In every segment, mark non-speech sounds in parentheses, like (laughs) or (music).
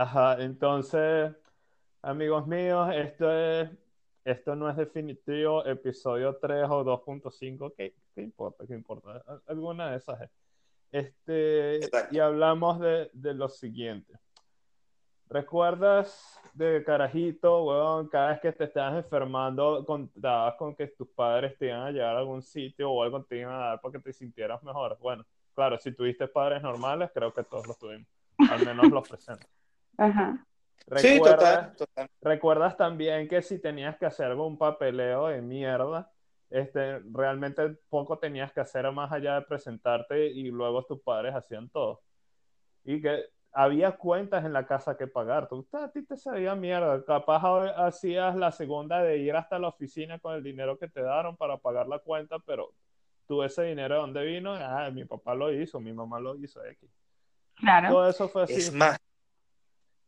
Ajá, entonces, amigos míos, esto es, esto no es definitivo, episodio 3 o 2.5, ¿qué, ¿qué, importa? ¿Qué importa? Alguna de esas es. Este, y hablamos de, de lo siguiente. ¿Recuerdas de carajito, weón, cada vez que te estabas enfermando, contabas con que tus padres te iban a llevar a algún sitio o algo te iban a dar para que te sintieras mejor? Bueno, claro, si tuviste padres normales, creo que todos los tuvimos, al menos los presentes. Ajá. ¿Recuerdas, Sí, total, total. ¿Recuerdas también que si tenías que hacer algún papeleo de mierda, este, realmente poco tenías que hacer más allá de presentarte y luego tus padres hacían todo? Y que había cuentas en la casa que pagar. Tú, a ti te sabía mierda. Capaz ahora hacías la segunda de ir hasta la oficina con el dinero que te daron para pagar la cuenta, pero tú ese dinero de dónde vino, ah, mi papá lo hizo, mi mamá lo hizo, X. Claro. Todo eso fue así. Es más,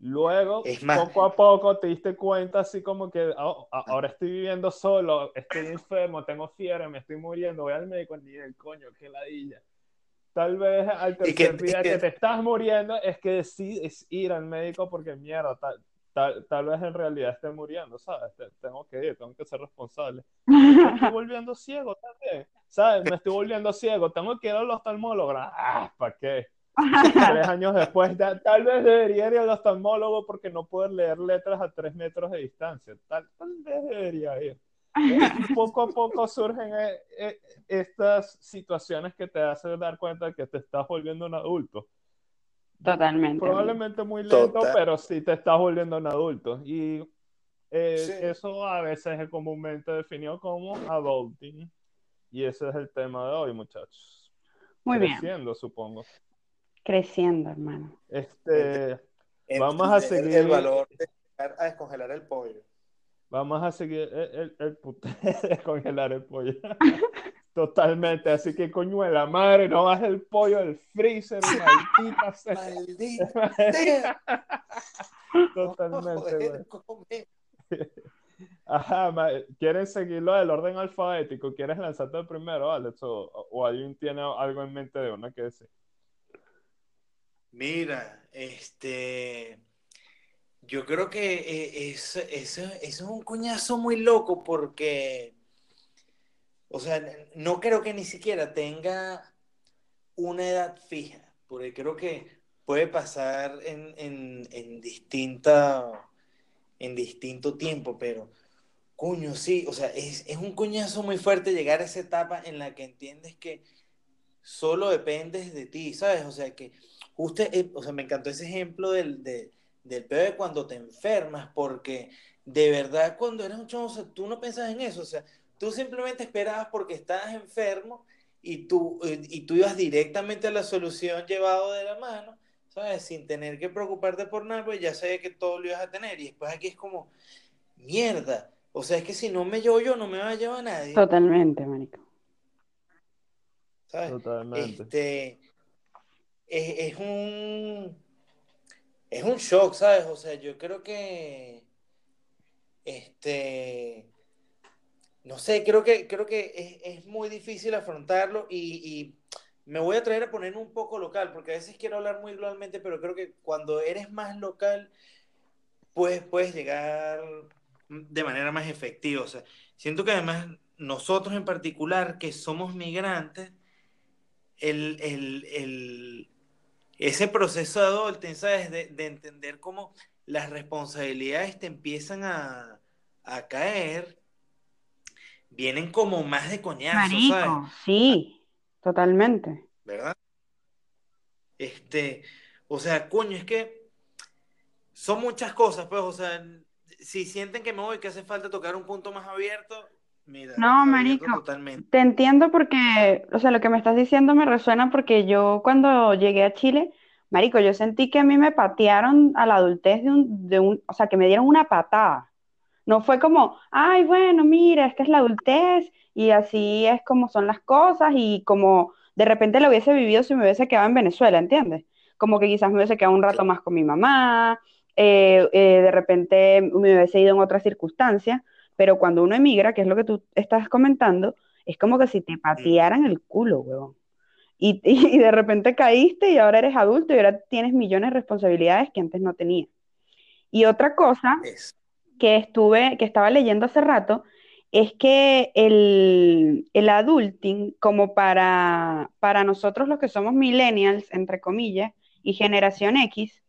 Luego, Es más- poco a poco te diste cuenta así como que "Oh, ahora estoy viviendo solo, estoy enfermo, tengo fiebre, me estoy muriendo, voy al médico, ni el coño, qué ladilla. Tal vez al Y que- tercer día que- que te estás muriendo es que decides ir al médico porque mierda, tal, tal, tal vez en realidad esté muriendo, ¿sabes? Te- tengo que ir, tengo que ser responsable. Me estoy (laughs) volviendo ciego también, ¿sabes? Me estoy volviendo ciego, tengo que ir al oftalmólogo. Ah, ¿para qué? (laughs) Tres años después, ya- tal vez debería ir al oftalmólogo porque no puedo leer letras a tres metros de distancia. Tal, tal vez debería ir. Y (laughs) poco a poco surgen eh, eh, estas situaciones que te hacen dar cuenta de que te estás volviendo un adulto. Totalmente. Probablemente muy lento, Total. pero sí te estás volviendo un adulto. Y eh, Sí. eso a veces es comúnmente definido como adulting. Y ese es el tema de hoy, muchachos. Muy bien. Creciendo, supongo. Creciendo, hermano. Este, Vamos a seguir- el valor de llegar a descongelar el pollo. vamos a seguir el, el, el (laughs) descongelar el pollo. (laughs) Totalmente, así que coño de la madre, no bajes el pollo del freezer, maldita sea. Maldita (laughs) sea. Totalmente, comer. Ajá, ma- ¿quieren seguirlo del orden alfabético? ¿Quieres lanzarte el primero, Alex? ¿O, o alguien tiene algo en mente de una que decir? Mira, este, yo creo que eh, es- eso, eso es un cuñazo muy loco porque, o sea, no creo que ni siquiera tenga una edad fija, porque creo que puede pasar en, en, en distinta, en distinto tiempo, pero, coño, sí, o sea, es, es un cuñazo muy fuerte llegar a esa etapa en la que entiendes que solo dependes de ti, ¿sabes? O sea, que justo, eh, o sea, me encantó ese ejemplo del, de- del pedo de cuando te enfermas, porque de verdad cuando eras un chavo, o sea, tú no pensabas en eso, o sea, tú simplemente esperabas porque estabas enfermo y tú, y tú ibas directamente a la solución llevado de la mano, ¿sabes? Sin tener que preocuparte por nada, pues ya sabía que todo lo ibas a tener. Y después aquí es como, mierda, o sea, es que si no me llevo yo, no me va a llevar nadie, Totalmente, marico. ¿sabes? Totalmente. Este, es, es un es un shock, ¿sabes? O sea, yo creo que este no sé, creo que creo que es, es muy difícil afrontarlo y, me voy a traer a poner un poco local, porque a veces quiero hablar muy globalmente, pero creo que cuando eres más local, pues puedes llegar de manera más efectiva. O sea, siento que además nosotros en particular, que somos migrantes, el, el- ese proceso de adulting, ¿sabes? De, de entender cómo las responsabilidades te empiezan a, a caer, vienen como más de coñazo, ¿sabes? Sí, totalmente. ¿verdad? Este, o sea, coño, es que son muchas cosas, pues, o sea, si sienten que me voy, que hace falta tocar un punto más abierto, mira, No, marico. Te entiendo porque, o sea, lo que me estás diciendo me resuena porque yo cuando llegué a Chile, marico, yo sentí que a mí me patearon a la adultez de un, de un, o sea, que me dieron una patada. No fue como, ay, bueno, mira, esta es la adultez y así es como son las cosas y como de repente lo hubiese vivido si me hubiese quedado en Venezuela, ¿entiendes? Como que quizás me hubiese quedado un rato más con mi mamá, eh, eh, de repente me hubiese ido en otras circunstancias, pero cuando uno emigra, que es lo que tú estás comentando, es como que si te patearan el culo, huevón. (laughs) Y, y de repente caíste y ahora eres adulto y ahora tienes millones de responsabilidades que antes no tenías. Y otra cosa Es. que estuve, que estaba leyendo hace rato, es que el, el adulting, como para, para nosotros los que somos millennials, entre comillas, y generación X,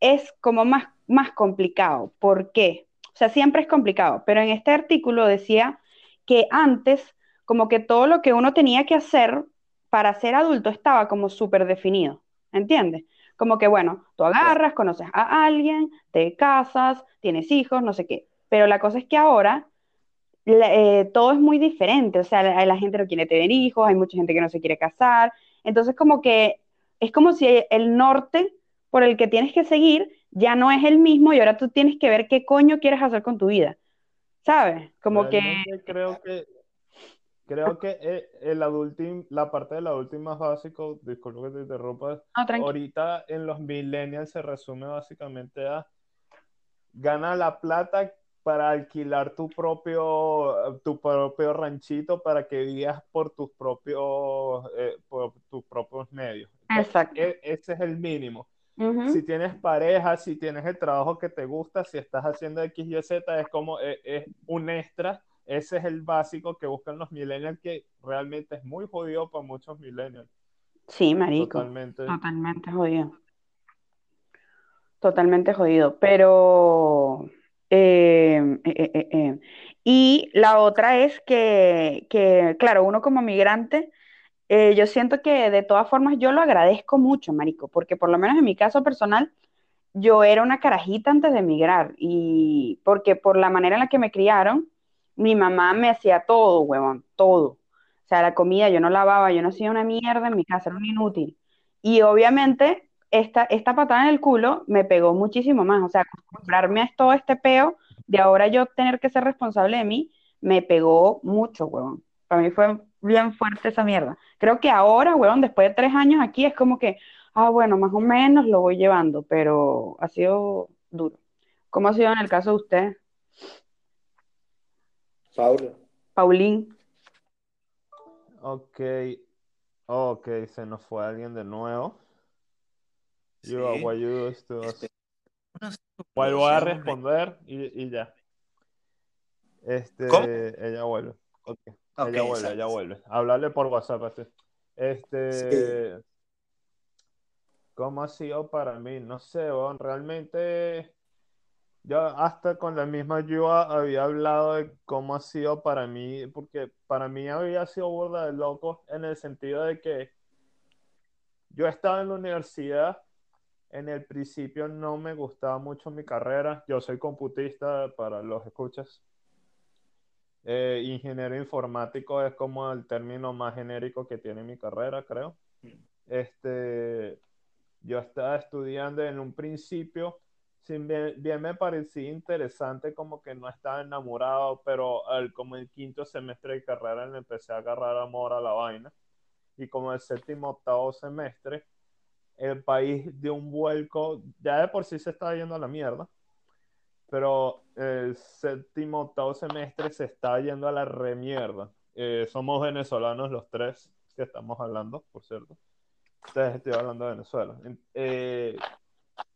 es como más, más complicado. ¿Por qué? O sea, siempre es complicado, pero en este artículo decía que antes, como que todo lo que uno tenía que hacer para ser adulto estaba como súper definido, ¿entiendes? Como que, bueno, tú agarras, conoces a alguien, te casas, tienes hijos, no sé qué. Pero la cosa es que ahora la- eh, todo es muy diferente. O sea, la, la gente no quiere tener hijos, hay mucha gente que no se quiere casar. Entonces, como que es como si el norte por el que tienes que seguir ya no es el mismo y ahora tú tienes que ver qué coño quieres hacer con tu vida. ¿Sabes? Como que, creo que creo que eh, el adulting, la parte del adulting más básico, disculpa que te interrumpa, no, ahorita en los millennials se resume básicamente a gana la plata para alquilar tu propio, tu propio ranchito para que vivas por tus propios, eh, por tus propios medios. Exacto. E- ese es el mínimo. Si tienes pareja, si tienes el trabajo que te gusta, si estás haciendo X, Y, Z, es como eh, es un extra. Ese es el básico que buscan los millennials, que realmente es muy jodido para muchos millennials. Sí, marico. Totalmente. Totalmente jodido. Totalmente jodido. Pero, eh, eh, eh, eh. Y la otra es que, que, claro, uno como migrante, eh, yo siento que de todas formas yo lo agradezco mucho, marico, porque por lo menos en mi caso personal, yo era una carajita antes de emigrar y porque por la manera en la que me criaron, mi mamá me hacía todo, huevón, todo. O sea, la comida yo no lavaba, yo no hacía una mierda en mi casa, era un inútil. Y obviamente esta, esta patada en el culo me pegó muchísimo más. O sea, acostumbrarme a todo este peo de ahora yo tener que ser responsable de mí, me pegó mucho, huevón. Para mí fue bien fuerte esa mierda. Creo que ahora, huevón, después de tres años aquí, es como que, ah, bueno, más o menos lo voy llevando, pero ha sido duro. ¿Cómo ha sido en el caso de usted, Paulo. Paulín? Ok. Ok, se nos fue alguien de nuevo. You, Sí. what you do is to us. Espera unos segundos, Vuelvo a responder y, y ya. Este, ¿Cómo? ella vuelve. Ok, Ok, ella vuelve, exacto. ella vuelve. Hablarle por WhatsApp así. Este, ¿cómo ha sido para mí? No sé, realmente yo hasta con la misma Yua había hablado de cómo ha sido para mí, porque para mí había sido burda de loco en el sentido de que yo estaba en la universidad, en el principio no me gustaba mucho mi carrera, yo soy computista para los escuchas. Eh, ingeniero informático es como el término más genérico que tiene mi carrera, creo. Este, yo estaba estudiando en un principio, si bien, bien me parecía interesante, como que no estaba enamorado, pero al, como el quinto semestre de carrera le empecé a agarrar amor a la vaina. Y como el séptimo, octavo semestre, el país dio un vuelco, ya de por sí se estaba yendo a la mierda, pero el séptimo, octavo semestre se está yendo a la remierda. Eh, somos venezolanos los tres que estamos hablando, por cierto. Ustedes estoy hablando de Venezuela. En, eh,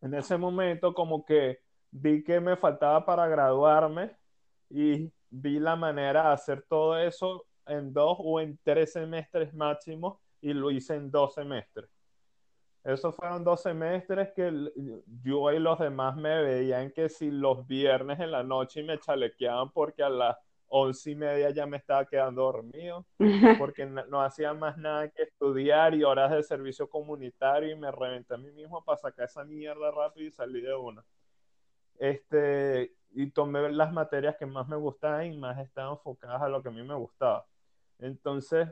en ese momento como que vi que me faltaba para graduarme y vi la manera de hacer todo eso en dos o en tres semestres máximo y lo hice en dos semestres. Esos fueron dos semestres que yo y los demás me veían que si los viernes en la noche me chalequeaban porque a las once y media ya me estaba quedando dormido, (laughs) porque no, no hacía más nada que estudiar y horas de servicio comunitario y me reventé a mí mismo para sacar esa mierda rápido y salí de una. Este, y tomé las materias que más me gustaban y más estaban enfocadas a lo que a mí me gustaba. Entonces,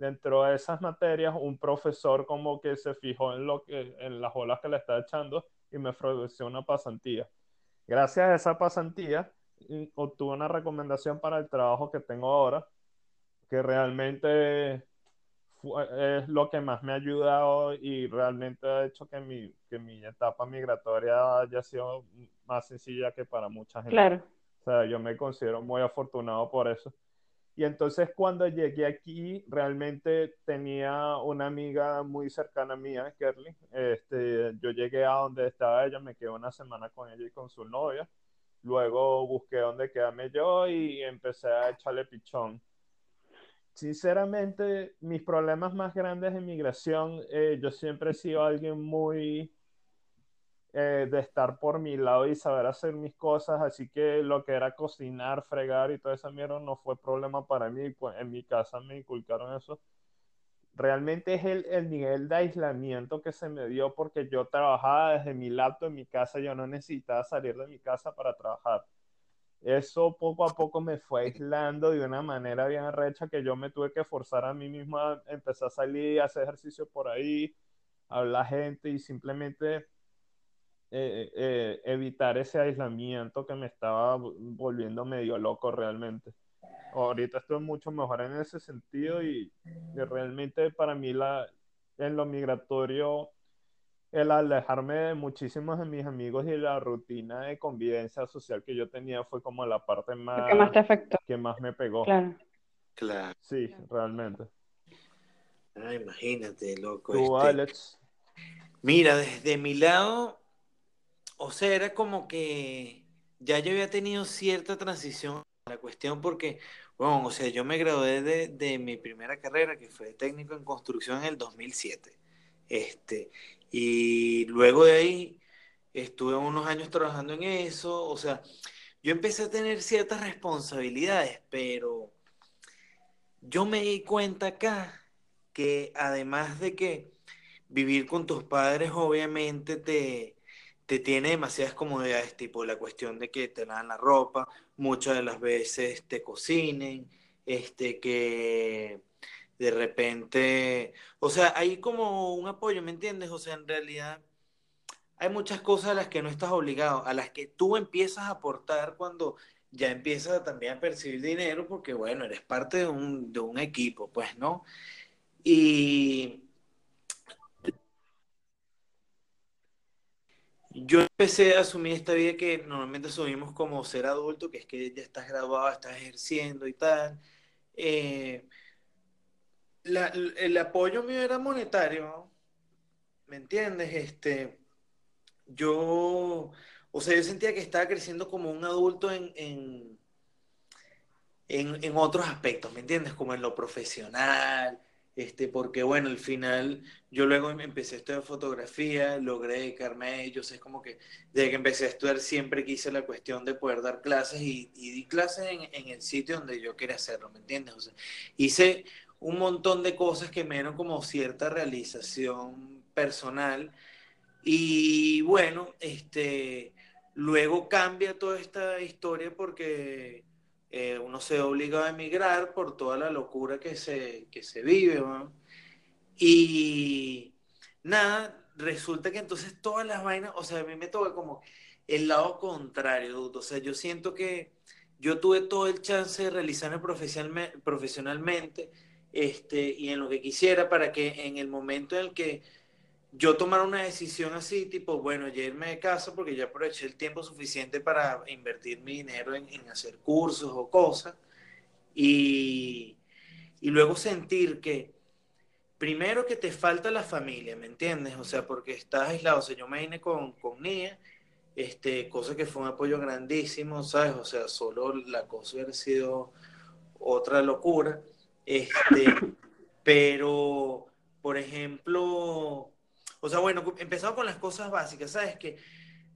dentro de esas materias, un profesor como que se fijó en, lo que, en las olas que le estaba echando y me ofreció una pasantía. Gracias a esa pasantía, obtuve una recomendación para el trabajo que tengo ahora, que realmente fue- es lo que más me ha ayudado y realmente ha hecho que mi, que mi etapa migratoria haya sido más sencilla que para mucha gente. Claro. O sea, yo me considero muy afortunado por eso. Y entonces cuando llegué aquí, realmente tenía una amiga muy cercana mía, Kerly. Este, yo llegué a donde estaba ella, me quedé una semana con ella y con su novia. Luego busqué dónde quedarme yo y empecé a echarle pichón. Sinceramente, mis problemas más grandes en migración, eh, yo siempre he sido alguien muy eh, de estar por mi lado y saber hacer mis cosas, así que lo que era cocinar, fregar y toda esa mierda no fue problema para mí, pues en mi casa me inculcaron eso. Realmente es el, el nivel de aislamiento que se me dio porque yo trabajaba desde mi laptop en mi casa, yo no necesitaba salir de mi casa para trabajar. Eso poco a poco me fue aislando de una manera bien recha que yo me tuve que forzar a mí mismo a empezar a salir, a hacer ejercicio por ahí, a hablar gente y simplemente eh, eh, evitar ese aislamiento que me estaba volviendo medio loco realmente. Ahorita estoy mucho mejor en ese sentido y, realmente para mí la, en lo migratorio el alejarme de muchísimos de mis amigos y la rutina de convivencia social que yo tenía fue como la parte más que más te afectó. Que más me pegó. Claro. Claro. Sí, realmente. Ah, imagínate, loco. Tú, este. Alex. Mira, desde mi lado, o sea, era como que ya yo había tenido cierta transición a la cuestión porque, bueno, o sea, yo me gradué de, de mi primera carrera, que fue técnico en construcción en el 2007. Este, y luego de ahí estuve unos años trabajando en eso, o sea, yo empecé a tener ciertas responsabilidades, pero yo me di cuenta acá que además de que vivir con tus padres obviamente te, te tiene demasiadas comodidades, tipo la cuestión de que te lavan la ropa, muchas de las veces te cocinen, este, que de repente, o sea, hay como un apoyo, ¿me entiendes? O sea, en realidad hay muchas cosas a las que no estás obligado, a las que tú empiezas a aportar cuando ya empiezas también a percibir dinero, porque bueno, eres parte de un, de un equipo, pues, ¿no? Y yo empecé a asumir esta vida que normalmente asumimos como ser adulto, que es que ya estás graduado, estás ejerciendo y tal. Eh, el apoyo mío era monetario, ¿me entiendes? Este, yo, o sea, yo sentía que estaba creciendo como un adulto en, en, en otros aspectos, ¿me entiendes? Como en lo profesional, este, porque bueno, al final yo luego em- empecé a estudiar fotografía, logré dedicarme a ello, es como que desde que empecé a estudiar siempre quise la cuestión de poder dar clases y, di clases en, en el sitio donde yo quería hacerlo, ¿me entiendes? Hice un montón de cosas que me dieron como cierta realización personal y bueno, este, luego cambia toda esta historia porque eh, uno se obliga a emigrar por toda la locura que se, que se vive, ¿no? Y nada, resulta que entonces todas las vainas, o sea, a mí me toca como el lado contrario, o sea, yo siento que yo tuve todo el chance de realizarme profesionalme- profesionalmente este, y en lo que quisiera para que en el momento en el que yo tomara una decisión así, tipo, bueno, ya irme de casa porque ya aproveché el tiempo suficiente para invertir mi dinero en, en hacer cursos o cosas y, y luego sentir que primero que te falta la familia, ¿me entiendes? O sea, porque estás aislado, o sea, yo me vine con, con Nia, este, cosa que fue un apoyo grandísimo, ¿sabes? O sea, solo la cosa hubiera sido otra locura, este, (laughs) pero, por ejemplo, o sea, bueno, empezamos con las cosas básicas, ¿sabes? Que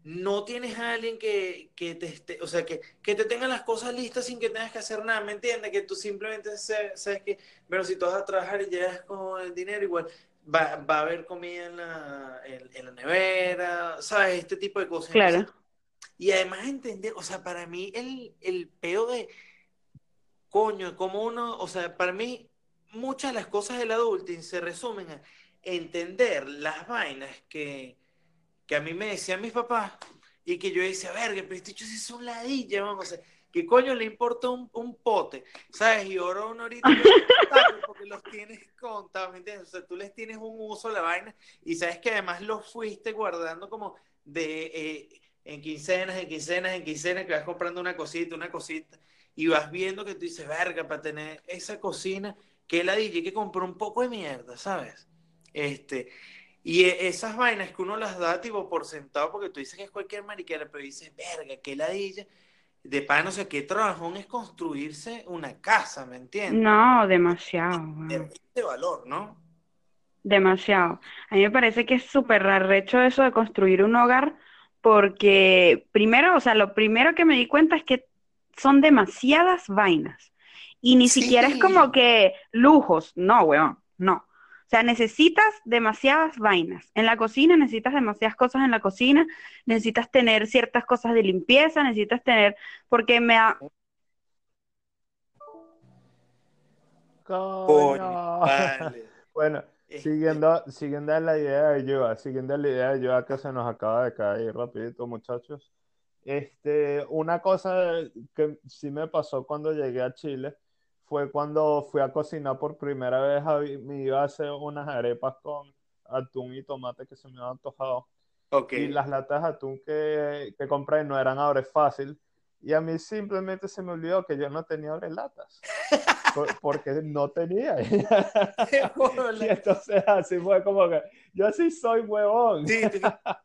no tienes a alguien que, que te esté, o sea, que, que te tenga las cosas listas sin que tengas que hacer nada, ¿me entiendes? Que tú simplemente sabes que, bueno, si tú vas a trabajar y llegas con el dinero, igual va, va a haber comida en la, en, en la nevera, ¿sabes? Este tipo de cosas. Claro. Y además entender, o sea, para mí el, el peo de, coño, como uno, o sea, para mí muchas de las cosas del adulting se resumen a entender las vainas que, que a mí me decían mis papás y que yo decía, verga, pero este hecho es un ladilla, vamos, sea, ¿qué coño le importa un, un pote? ¿Sabes? Y ahora uno ahorita (laughs) porque los tienes contados, ¿me entiendes? O sea, tú les tienes un uso a la vaina y sabes que además los fuiste guardando como de... eh, en quincenas, en quincenas, en quincenas, que vas comprando una cosita, una cosita. y vas viendo que tú dices, verga, para tener esa cocina, que la DJ que compró un poco de mierda, ¿sabes? Este, y e, esas vainas que uno las da tipo por sentado porque tú dices que es cualquier mariquera, pero dices, verga, que ladilla. De pan, no sé qué trabajón es construirse una casa, ¿me entiendes? No, demasiado. De, de valor, ¿no? Demasiado. A mí me parece que es súper arrecho eso de construir un hogar, porque primero, o sea, lo primero que me di cuenta es que son demasiadas vainas. Y ni siquiera es como que lujos, no, weón, no. O sea, necesitas demasiadas vainas. En la cocina necesitas demasiadas cosas en la cocina, necesitas tener ciertas cosas de limpieza, necesitas tener, porque me ha... (laughs) Bueno, este siguiendo, siguiendo la idea de Yoa, siguiendo la idea de Yoa que se nos acaba de caer rapidito, muchachos. Este, una cosa que sí me pasó cuando llegué a Chile fue cuando fui a cocinar por primera vez, me iba a hacer unas arepas con atún y tomate que se me habían antojado. Okay. Y las latas de atún que, que compré no eran ahora fácil. Y a mí simplemente se me olvidó que yo no tenía latas. (laughs) porque no tenía. (laughs) (laughs) y entonces así fue como que yo sí soy huevón. Sí,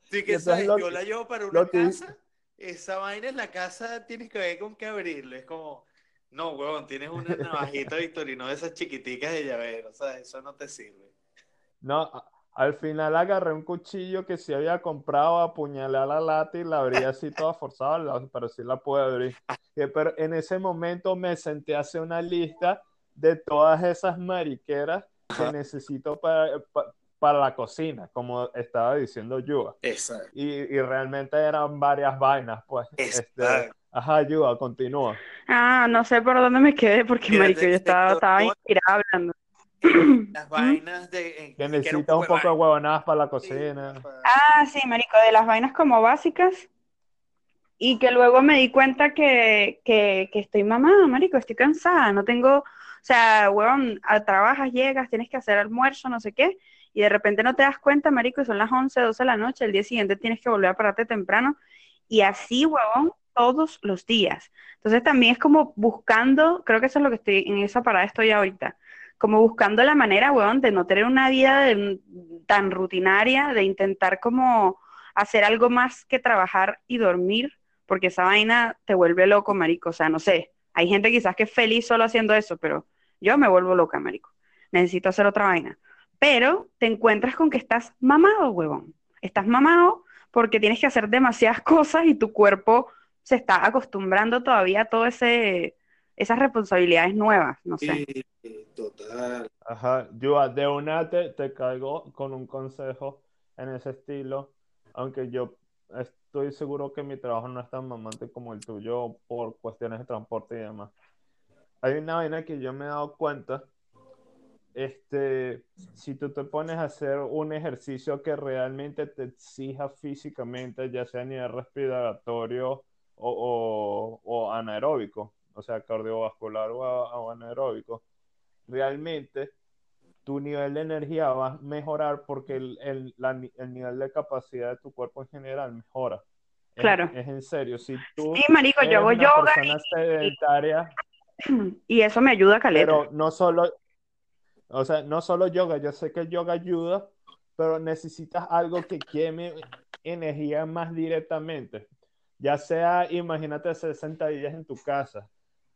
sí que sabes, yo la llevo para una casa, esa vaina en la casa tienes que ver con qué abrirle. Es como, no, huevón, tienes una navajita Victorino de esas chiquiticas de llavero, o sea, eso no te sirve. No, al final agarré un cuchillo que se había comprado, apuñalé a la lata y la abrí así toda forzada, pero sí la pude abrir. Pero en ese momento me senté a hacer una lista de todas esas mariqueras que necesito para, para, la cocina, como estaba diciendo Yuba. Exacto. Y, y, realmente eran varias vainas, pues. Este, ajá, Yuba, continúa. Ah, no sé por dónde me quedé, porque marico, yo estaba, estaba inspirada hablando. (clears throat) Las vainas de. Que necesitas un poco de huevonadas para la cocina. Ah, sí, marico, de las vainas como básicas. Y que luego me di cuenta que, que, que estoy mamada, marico, estoy cansada, no tengo. O sea, huevón, trabajas, llegas, tienes que hacer almuerzo, no sé qué, y de repente no te das cuenta, marico, y son las 11, 12 de la noche, el día siguiente tienes que volver a pararte temprano, y así, huevón, todos los días. Entonces también es como buscando, creo que eso es lo que estoy, en esa parada estoy ahorita, como buscando la manera, weón, de no tener una vida tan rutinaria, de intentar como hacer algo más que trabajar y dormir, porque esa vaina te vuelve loco, marico. O sea, no sé, hay gente quizás que es feliz solo haciendo eso, pero yo me vuelvo loca, marico. Necesito hacer otra vaina. Pero te encuentras con que estás mamado, huevón. Estás mamado porque tienes que hacer demasiadas (laughs) cosas y tu cuerpo se está acostumbrando todavía a todo ese esas responsabilidades nuevas, no sé. total. Ajá, yo de una te, te caigo con un consejo en ese estilo, aunque yo estoy seguro que mi trabajo no es tan mamante como el tuyo por cuestiones de transporte y demás. Hay una vaina que yo me he dado cuenta, este, si tú te pones a hacer un ejercicio que realmente te exija físicamente, ya sea a nivel respiratorio o, o, o anaeróbico, o sea, cardiovascular o, anaeróbico, realmente tu nivel de energía va a mejorar porque el, el, el, nivel de capacidad de tu cuerpo en general mejora. Claro. Es, en serio. Si tú sí, marico, yo hago yoga. Y... (clears throat) y... eso me ayuda a calentar. Pero no solo, o sea, no solo yoga, yo sé que el yoga ayuda, pero necesitas algo que queme energía más directamente. Ya sea, imagínate 60 días en tu casa,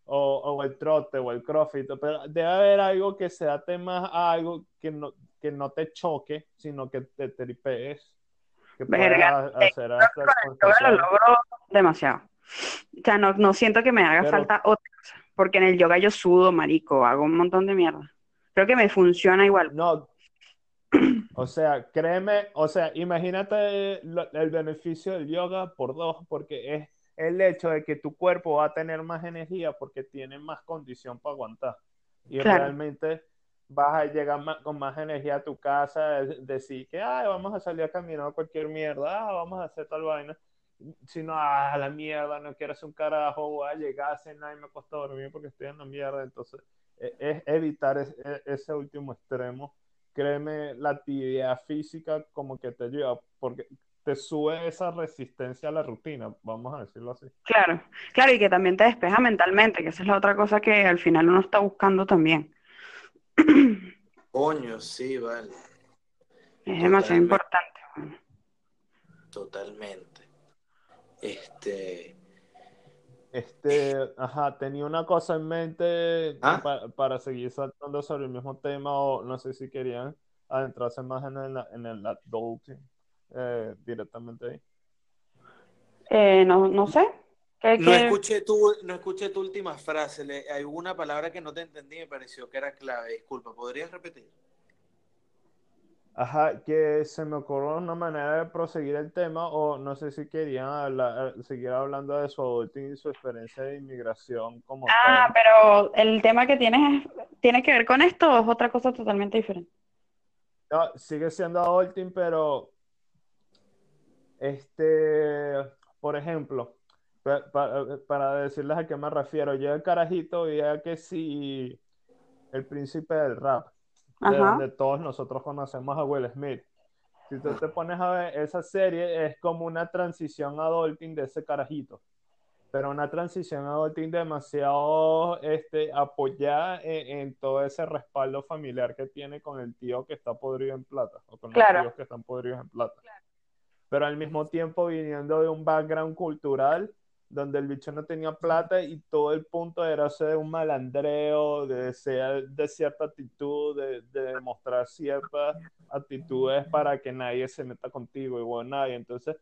o, o, el trote o el crossfit, pero debe haber algo que se ate más a algo que no, que no te choque, sino que te tripees. Que Verga, hacer hasta lo logro demasiado. O sea, no, no siento que me haga falta otra cosa, porque en el yoga yo sudo, marico, hago un montón de mierda. Creo que me funciona igual. No, o sea, créeme, o sea, imagínate el beneficio del yoga por dos, porque es el hecho de que tu cuerpo va a tener más energía porque tiene más condición para aguantar. Y realmente vas a llegar con más energía a tu casa, decir que, ay, vamos a salir a caminar cualquier mierda, ah, vamos a hacer tal vaina. Si no, ah, la mierda, no quiero hacer un carajo, voy a llegar a cenar y me cuesta dormir porque estoy en la mierda. Entonces, e, es evitar e, ese último extremo. Créeme, la actividad física como que te ayuda, porque te sube esa resistencia a la rutina, vamos a decirlo así. Claro, claro, y que también te despeja mentalmente, que esa es la otra cosa que al final uno está buscando también. Coño, sí, vale. Es demasiado importante. Totalmente. Este. Este, ajá, tenía una cosa en mente ¿Ah? pa- para seguir saltando sobre el mismo tema, o no sé si querían adentrarse más en el, en el adulting eh, directamente ahí. Eh, no, no sé. ¿Qué, No escuché tu, no escuché tu última frase. Le, hay una palabra que no te entendí y me pareció que era clave. Disculpa, ¿podrías repetir? Ajá, que se me ocurrió una manera de proseguir el tema, o no sé si querían hablar- eh, seguir hablando de su adulting y su experiencia de inmigración como Ah, tal. pero el tema que tienes es- tiene que ver con esto o es otra cosa totalmente diferente. No, sigue siendo adulting, pero este, por ejemplo, pa- pa- para decirles a qué me refiero, yo el carajito veía que si el príncipe del rap, de Ajá. donde todos nosotros conocemos a Will Smith. Si tú te pones a ver esa serie, es como una transición adulting de ese carajito. Pero una transición adulting demasiado este, apoyada en, en todo ese respaldo familiar que tiene con el tío que está podrido en plata, o con los Claro. tíos que están podridos en plata. Pero al mismo tiempo viniendo de un background cultural donde el bicho no tenía plata y todo el punto era ser un malandreo, de ser de cierta actitud, de, de demostrar ciertas actitudes para que nadie se meta contigo, igual nadie. Entonces,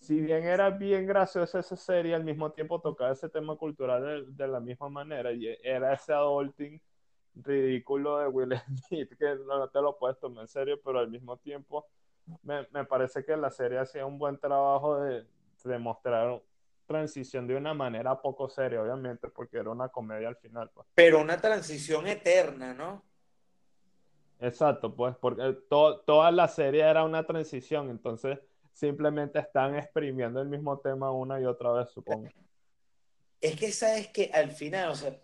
si bien era bien graciosa esa serie, al mismo tiempo tocaba ese tema cultural de, de la misma manera y era ese adulting ridículo de Will (laughs) Smith que no te lo puedes tomar en serio, pero al mismo tiempo me, me parece que la serie hacía un buen trabajo de, de mostrar transición de una manera poco seria, obviamente, porque era una comedia al final. Pues. Pero una transición eterna, ¿no? Exacto, pues, porque to- toda la serie era una transición, entonces simplemente están exprimiendo el mismo tema una y otra vez, supongo. Es que sabes que al final, o sea,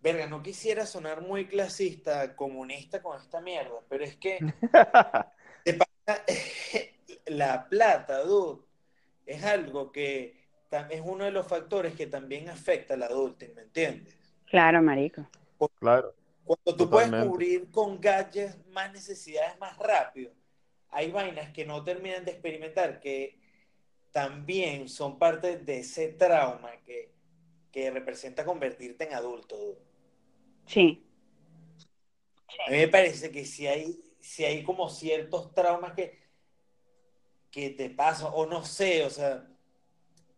verga, no quisiera sonar muy clasista, comunista con esta mierda, pero es que (laughs) (laughs) la plata, dude, es algo que es uno de los factores que también afecta al adulto, ¿me entiendes? Claro, marico. Claro. Cuando tú puedes cubrir con gadgets más necesidades más rápido, hay vainas que no terminan de experimentar, que también son parte de ese trauma que, que representa convertirte en adulto. Sí. A mí me parece que si hay, si hay como ciertos traumas que, que te pasan, o no sé, o sea,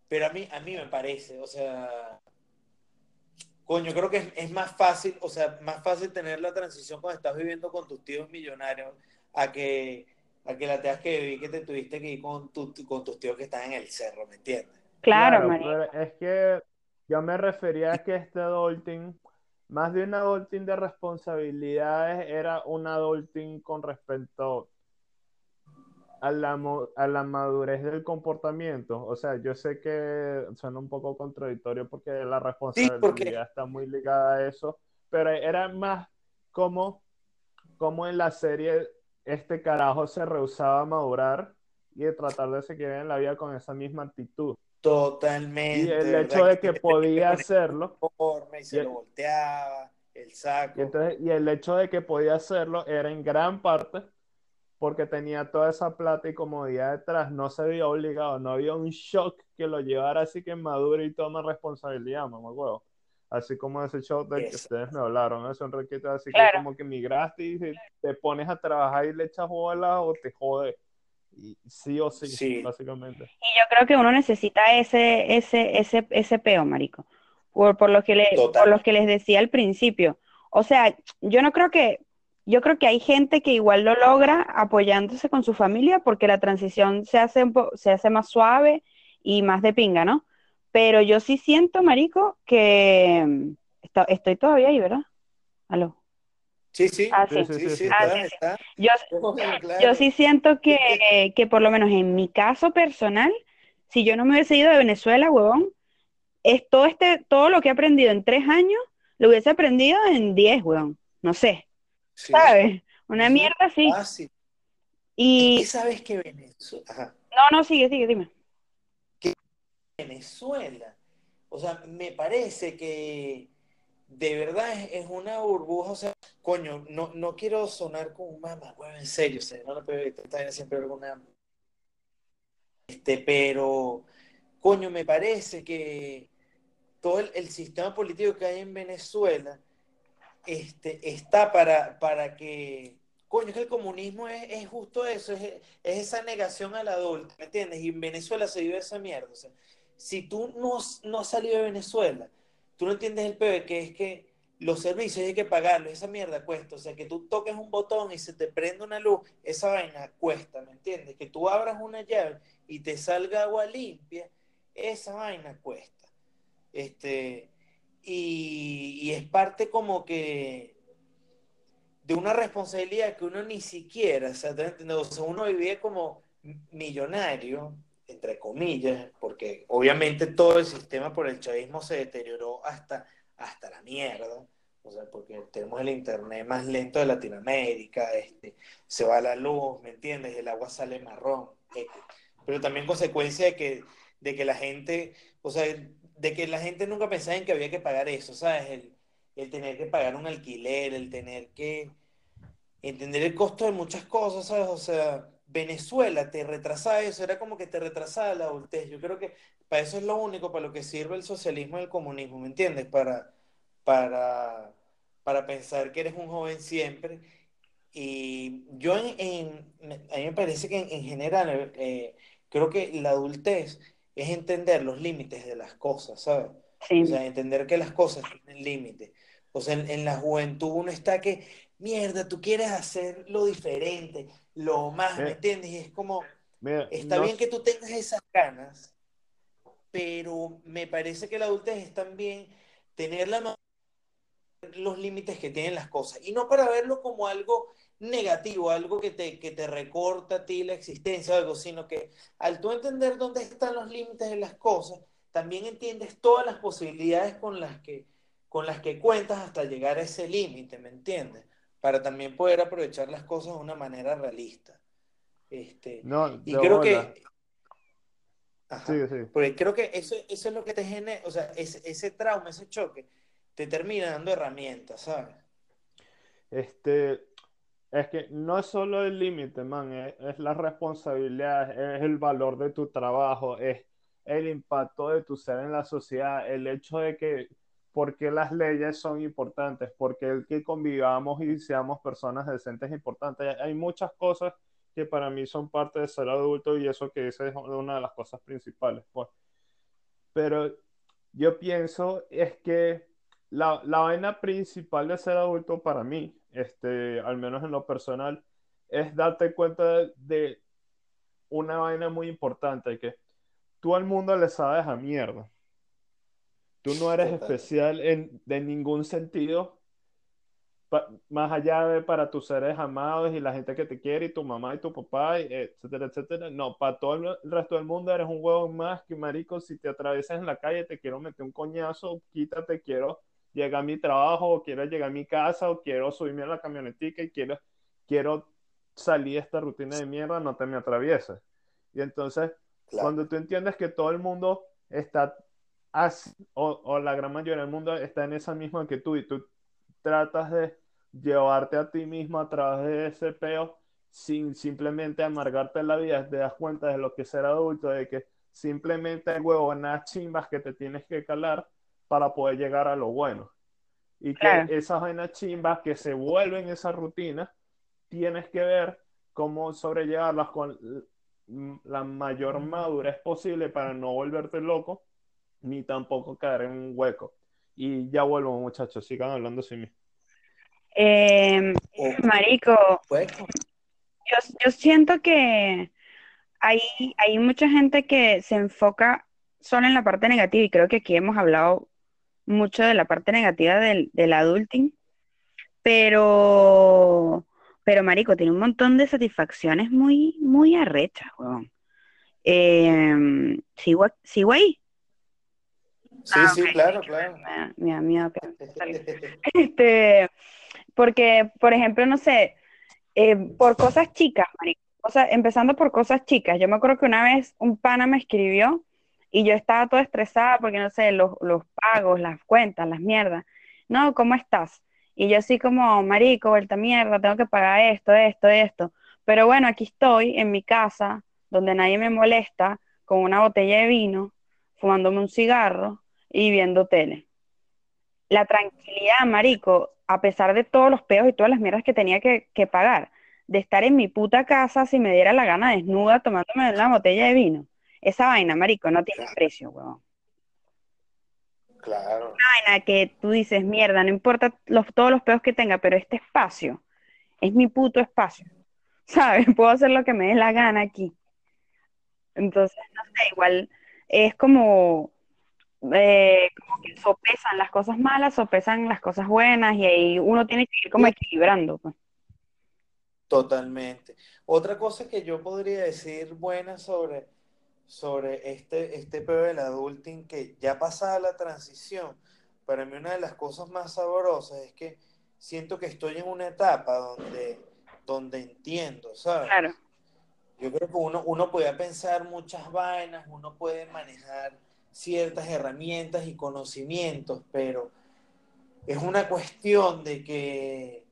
pero a mí, a mí me parece, o sea, coño, creo que es, es más fácil, o sea, más fácil tener la transición cuando estás viviendo con tus tíos millonarios a que, a que la tengas que vivir que te tuviste que ir con, tu- con tus tíos que están en el cerro, ¿me entiendes? Claro, marico. pero es que yo me refería a que este adulting, más de un adulting de responsabilidades, era un adulting con respecto a la, a la madurez del comportamiento. O sea, yo sé que suena un poco contradictorio porque la responsabilidad está muy ligada a eso, pero era más como, como en la serie este carajo se rehusaba a madurar y de tratar de seguir en la vida con esa misma actitud. Totalmente. Y el hecho de que podía hacerlo, y se Y lo volteaba, el saco. y, entonces, y el hecho de que podía hacerlo era en gran parte porque tenía toda esa plata y comodidad detrás, no se veía obligado, no había un shock que lo llevara así que madure y toma responsabilidad, mamá huevo. Así como ese shock del que ustedes me hablaron, es un requisito así Claro. que como que migraste y te- pones a trabajar y le echas bola o te jode. Y sí o sí, Sí. básicamente. Y yo creo que uno necesita ese, ese, ese, ese peo, marico. Por, por lo que le, por lo que les decía al principio. O sea, yo no creo que, yo creo que hay gente que igual lo logra apoyándose con su familia porque la transición se hace un po- se hace más suave y más de pinga, ¿no? Pero yo sí siento, marico, que mm, está- estoy todavía ahí, ¿verdad? Aló. Sí, sí, Ah, Sí. Ah, está, claro. Yo sí siento que, que por lo menos en mi caso personal, si yo no me hubiese ido de Venezuela, huevón, es todo este, todo lo que he aprendido en tres años, lo hubiese aprendido en diez, huevón. No sé, Sí, ¿sabes? Una Sí. mierda así. fácil. Es Y que sabes que Venezuela. Ajá. No, no, sigue, sigue, dime. Venezuela. O sea, me parece que de verdad es, una burbuja, o sea, coño, no, no quiero sonar como un mamá, bueno, en serio, o sea, no lo siempre alguna... Este, pero, coño, me parece que todo el, sistema político que hay en Venezuela este, está para, para que, coño, es que el comunismo es, justo eso, es, es, esa negación al adulto, ¿me entiendes? Y en Venezuela se vive esa mierda, si tú no, no has salido de Venezuela, tú no entiendes el peor, que es que los servicios hay que pagarlos, esa mierda cuesta. O sea, que tú toques un botón y se te prende una luz, esa vaina cuesta, ¿me entiendes? Que tú abras una llave y te salga agua limpia, esa vaina cuesta. Este, y, es parte como que de una responsabilidad que uno ni siquiera, o sea, o sea uno vivía como millonario, entre comillas, porque obviamente todo el sistema por el chavismo se deterioró hasta, hasta la mierda, o sea, porque tenemos el internet más lento de Latinoamérica, este, se va la luz, ¿me entiendes? El agua sale marrón, pero también consecuencia de que, de que la gente, o sea, de que la gente nunca pensaba en que había que pagar eso, ¿sabes? El, el tener que pagar un alquiler, el tener que entender el costo de muchas cosas, ¿sabes? O sea, Venezuela te retrasaba eso, era como que te retrasaba la adultez. Yo creo que para eso es lo único, para lo que sirve el socialismo y el comunismo, ¿me entiendes? Para, para, para pensar que eres un joven siempre. Y yo, en, a mí me parece que en, general, eh, creo que la adultez es entender los límites de las cosas, ¿sabes? O sea, entender que las cosas tienen límites. O sea, en, en la juventud uno está que, mierda, tú quieres hacer lo diferente lo más, ¿me entiendes? Y es como, está bien que tú tengas esas ganas, pero me parece que la adultez es también tener la los límites que tienen las cosas y no para verlo como algo negativo, algo que te, que te recorta a ti la existencia algo, sino que al tú entender dónde están los límites de las cosas, también entiendes todas las posibilidades con las que, con las que cuentas hasta llegar a ese límite, ¿me entiendes? para también poder aprovechar las cosas de una manera realista. Este, no, y creo que... sí, sí. Porque creo que eso, eso es lo que te genera, o sea, ese, ese trauma, ese choque, te termina dando herramientas, ¿sabes? Este, es que no es solo el límite, man, es, es, la responsabilidad, es el valor de tu trabajo, es el impacto de tu ser en la sociedad, el hecho de que por qué las leyes son importantes, porque el que convivamos y seamos personas decentes es importante. Hay muchas cosas que para mí son parte de ser adulto y eso que es una de las cosas principales. Pues. Pero yo pienso es que la, la vaina principal de ser adulto para mí, este, al menos en lo personal, es darte cuenta de, una vaina muy importante, que tú al mundo le sabes a mierda. Tú no eres especial en, de ningún sentido, más allá de para tus seres amados y la gente que te quiere y tu mamá y tu papá, etcétera, etcétera. No, para todo el, resto del mundo eres un huevo más que marico. Si te atraviesas en la calle, te quiero meter un coñazo, quítate, quiero llegar a mi trabajo, o quiero llegar a mi casa, o quiero subirme a la camionetica y quiero, quiero salir de esta rutina de mierda, no te me atravieses. Y entonces, cuando tú entiendes que todo el mundo está o, la gran mayoría del mundo está en esa misma que tú y tú tratas de llevarte a ti mismo a través de ese peo sin simplemente amargarte la vida, te das cuenta de lo que es ser adulto, de que simplemente hay huevonas chimbas que te tienes que calar para poder llegar a lo bueno. Y que esas vainas chimbas que se vuelven esa rutina, tienes que ver cómo sobrellevarlas con la mayor madurez posible para no volverte loco ni tampoco caer en un hueco. Y ya vuelvo, muchachos, sigan hablando sin mí. Em, marico, yo, yo, siento que hay, hay mucha gente que se enfoca solo en la parte negativa y creo que aquí hemos hablado mucho de la parte negativa del, del adulting, pero, pero marico, tiene un montón de satisfacciones muy, muy arrechas, weón. Eh, sigo, sigo ahí. Sí, ah, sí, claro, claro. Mira, mira, (laughs) este, porque, por ejemplo, no sé, eh, por cosas chicas, o sea, empezando por cosas chicas. Yo me acuerdo que una vez un pana me escribió y yo estaba toda estresada porque no sé, los, los pagos, las cuentas, las mierdas. No, ¿cómo estás? Y yo así como, marico, vuelta mierda, tengo que pagar esto, esto, esto. Pero bueno, aquí estoy en mi casa, donde nadie me molesta, con una botella de vino, fumándome un cigarro y viendo tele. La tranquilidad, marico, a pesar de todos los peos y todas las mierdas que tenía que, que pagar, de estar en mi puta casa si me diera la gana desnuda tomándome una botella de vino. Esa vaina, marico, no tiene precio, weón. Claro. Una vaina que tú dices, mierda, no importa los, todos los peos que tenga, pero este espacio es mi puto espacio. (laughs) ¿Sabes? Puedo hacer lo que me dé la gana aquí. Entonces, no sé, igual es como, eh, como que sopesan las cosas malas, sopesan las cosas buenas y ahí uno tiene que ir como equilibrando. Pues. Totalmente. Otra cosa que yo podría decir buena sobre, sobre este, este pedo del adulting, que ya pasada la transición, para mí una de las cosas más saborosas es que siento que estoy en una etapa donde, donde entiendo, ¿sabes? Claro. Yo creo que uno, uno puede pensar muchas vainas, uno puede manejar ciertas herramientas y conocimientos, pero es una cuestión de que,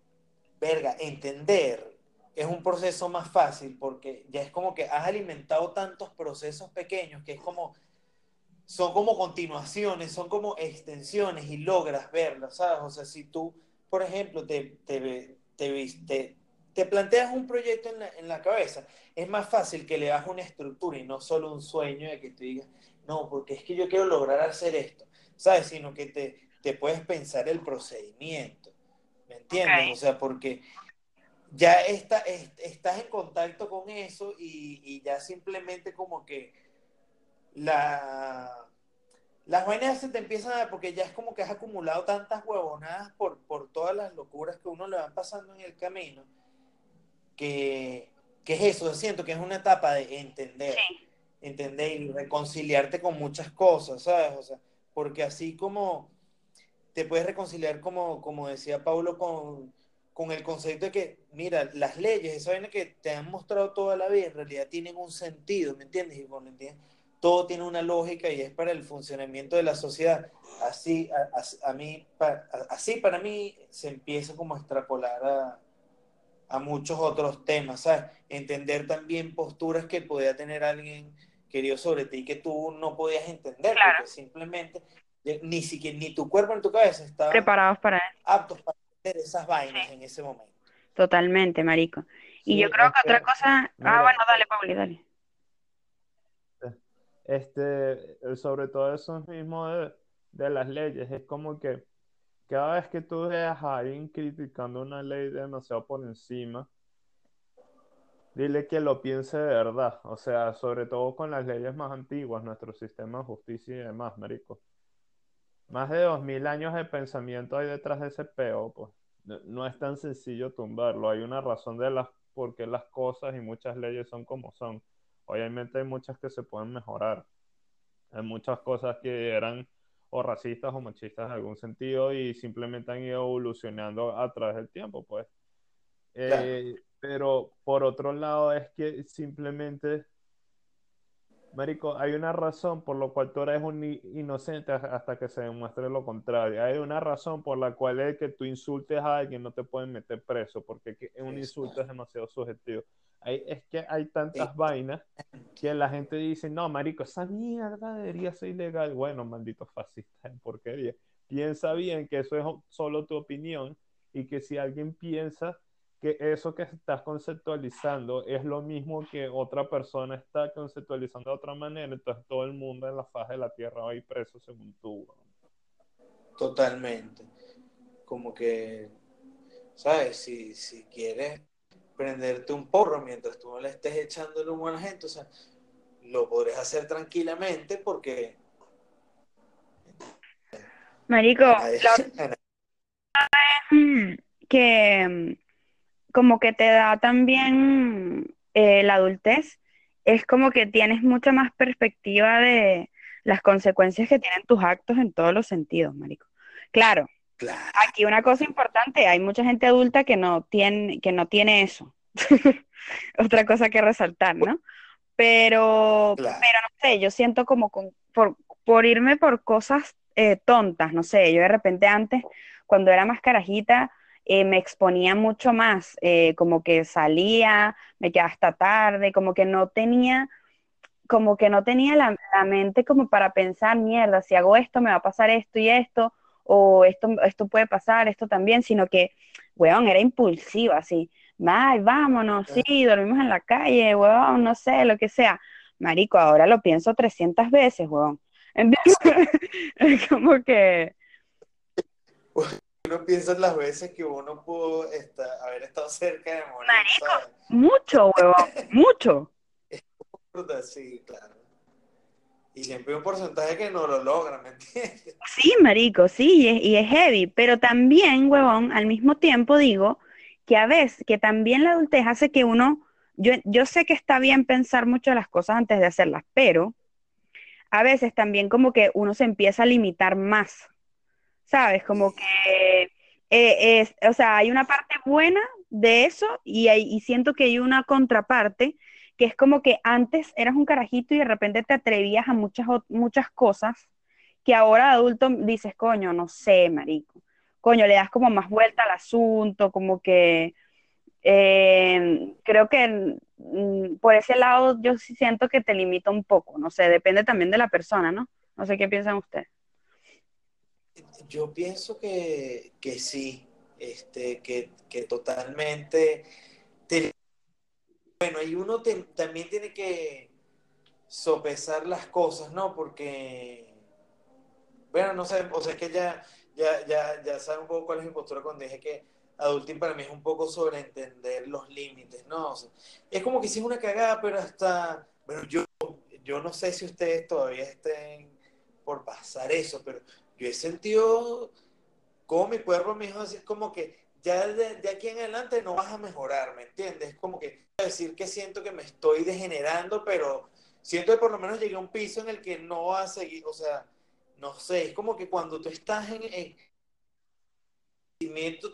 verga, entender es un proceso más fácil porque ya es como que has alimentado tantos procesos pequeños que es como, son como continuaciones, son como extensiones y logras verlas, ¿sabes? O sea, si tú, por ejemplo, te, te, te, te planteas un proyecto en la, en la, cabeza, es más fácil que le hagas una estructura y no solo un sueño de que te digas, no, porque es que yo quiero lograr hacer esto, ¿sabes? Sino que te, te puedes pensar el procedimiento, ¿me entiendes? Okay. O sea, porque ya está, estás en contacto con eso y, y, ya simplemente como que la, las vainas se te empiezan a porque ya es como que has acumulado tantas huevonadas por, por todas las locuras que uno le van pasando en el camino, que, que es eso, siento que es una etapa de entender, Sí. entender y reconciliarte con muchas cosas, ¿sabes? O sea, porque así como te puedes reconciliar, como, como decía Paulo, con con el concepto de que, mira, las leyes, esa vaina que te han mostrado toda la vida, en realidad tienen un sentido, ¿me entiendes? Y bueno, ¿entiendes? todo tiene una lógica y es para el funcionamiento de la sociedad. Así, a, a, a mí, pa, así para mí se empieza como a extrapolar a, a, muchos otros temas, ¿sabes? Entender también posturas que podía tener alguien querido sobre ti que tú no podías entender, Claro. porque simplemente ni siquiera ni tu cuerpo ni tu cabeza estaban Preparados para aptos para hacer esas vainas Sí. en ese momento. Totalmente, marico. Y Sí, yo creo que otra que, cosa. mira, Ah, bueno, dale, Pauli, dale. este, sobre todo eso mismo de, de las leyes, es como que cada vez que tú veas a alguien criticando una ley demasiado por encima, dile que lo piense de verdad. O sea, sobre todo con las leyes más antiguas, nuestro sistema de justicia y demás, marico. Más de dos mil años de pensamiento hay detrás de ese peo, pues. No, no es tan sencillo tumbarlo. Hay una razón de las por qué las cosas y muchas leyes son como son. Obviamente hay muchas que se pueden mejorar. Hay muchas cosas que eran o racistas o machistas en algún sentido y simplemente han ido evolucionando a través del tiempo, pues. Claro. Eh, pero por otro lado es que simplemente, Marico, hay una razón por la cual tú eres un inocente hasta que se demuestre lo contrario. Hay una razón por la cual el que tú insultes a alguien no te pueden meter preso, porque que un insulto es demasiado subjetivo. Hay, es que hay tantas Sí. vainas que la gente dice, no, marico, esa mierda debería ser ilegal. Bueno, maldito fascista en porquería. Piensa bien que eso es solo tu opinión y que si alguien piensa que eso que estás conceptualizando es lo mismo que otra persona está conceptualizando de otra manera, entonces todo el mundo en la faz de la tierra va a ir preso según tú. Totalmente. Como que, ¿sabes? Si, si quieres prenderte un porro mientras tú no le estés echando el humo a la gente, o sea, lo podrías hacer tranquilamente porque Marico, la (laughs) que como que te da también eh, la adultez, es como que tienes mucha más perspectiva de las consecuencias que tienen tus actos en todos los sentidos, marico. Claro, Claro, aquí una cosa importante, hay mucha gente adulta que no tiene, que no tiene eso. (laughs) Otra cosa que resaltar, ¿no? Pero, Claro. pero no sé, yo siento como con- por, por irme por cosas eh, tontas, no sé, yo de repente antes, cuando era más carajita, eh, me exponía mucho más, eh, como que salía, me quedaba hasta tarde, como que no tenía, como que no tenía la, la mente como para pensar, mierda, si hago esto me va a pasar esto y esto, o esto, esto puede pasar, esto también, sino que, weón, era impulsiva, así, ay, vámonos, sí, dormimos en la calle, weón, no sé, lo que sea. Marico, ahora lo pienso 300 veces, weón. (laughs) Entonces, (laughs) es como que, Uno piensa en las veces que uno pudo estar- haber estado cerca de morir, Marico. ¿sabes? mucho, weón, (laughs) mucho. Puta, Sí, claro. Y siempre hay un porcentaje que no lo logra, ¿me entiendes? Sí, marico, sí, y es, y es heavy, pero también, huevón, al mismo tiempo digo que a veces, que también la adultez hace que uno, yo, yo sé que está bien pensar mucho las cosas antes de hacerlas, pero a veces también como que uno se empieza a limitar más, ¿sabes? Como que, eh, es, o sea, hay una parte buena de eso y, hay, y siento que hay una contraparte que es como que antes eras un carajito y de repente te atrevías a muchas, muchas cosas que ahora adulto dices, coño, no sé, marico. Coño, le das como más vuelta al asunto, como que eh, creo que mm, por ese lado yo sí siento que te limita un poco, no sé, depende también de la persona, ¿no? No sé qué piensan ustedes. Yo pienso que, que sí, este, que, que totalmente. te- bueno, y uno también tiene que sopesar las cosas, ¿no? Porque, bueno, no sé, o sea, es que ya, ya, ya, ya saben un poco cuál es mi postura cuando dije que adulting para mí es un poco sobreentender los límites, ¿no? Es como que es una cagada, pero hasta, bueno, yo, yo no sé si ustedes todavía estén por pasar eso, pero yo he sentido como mi cuerpo me dijo así, como que ya de, de aquí en adelante no vas a mejorar, ¿me entiendes? Es como que decir que siento que me estoy degenerando, pero siento que por lo menos llegué a un piso en el que no va a seguir, o sea, no sé, es como que cuando tú estás en, en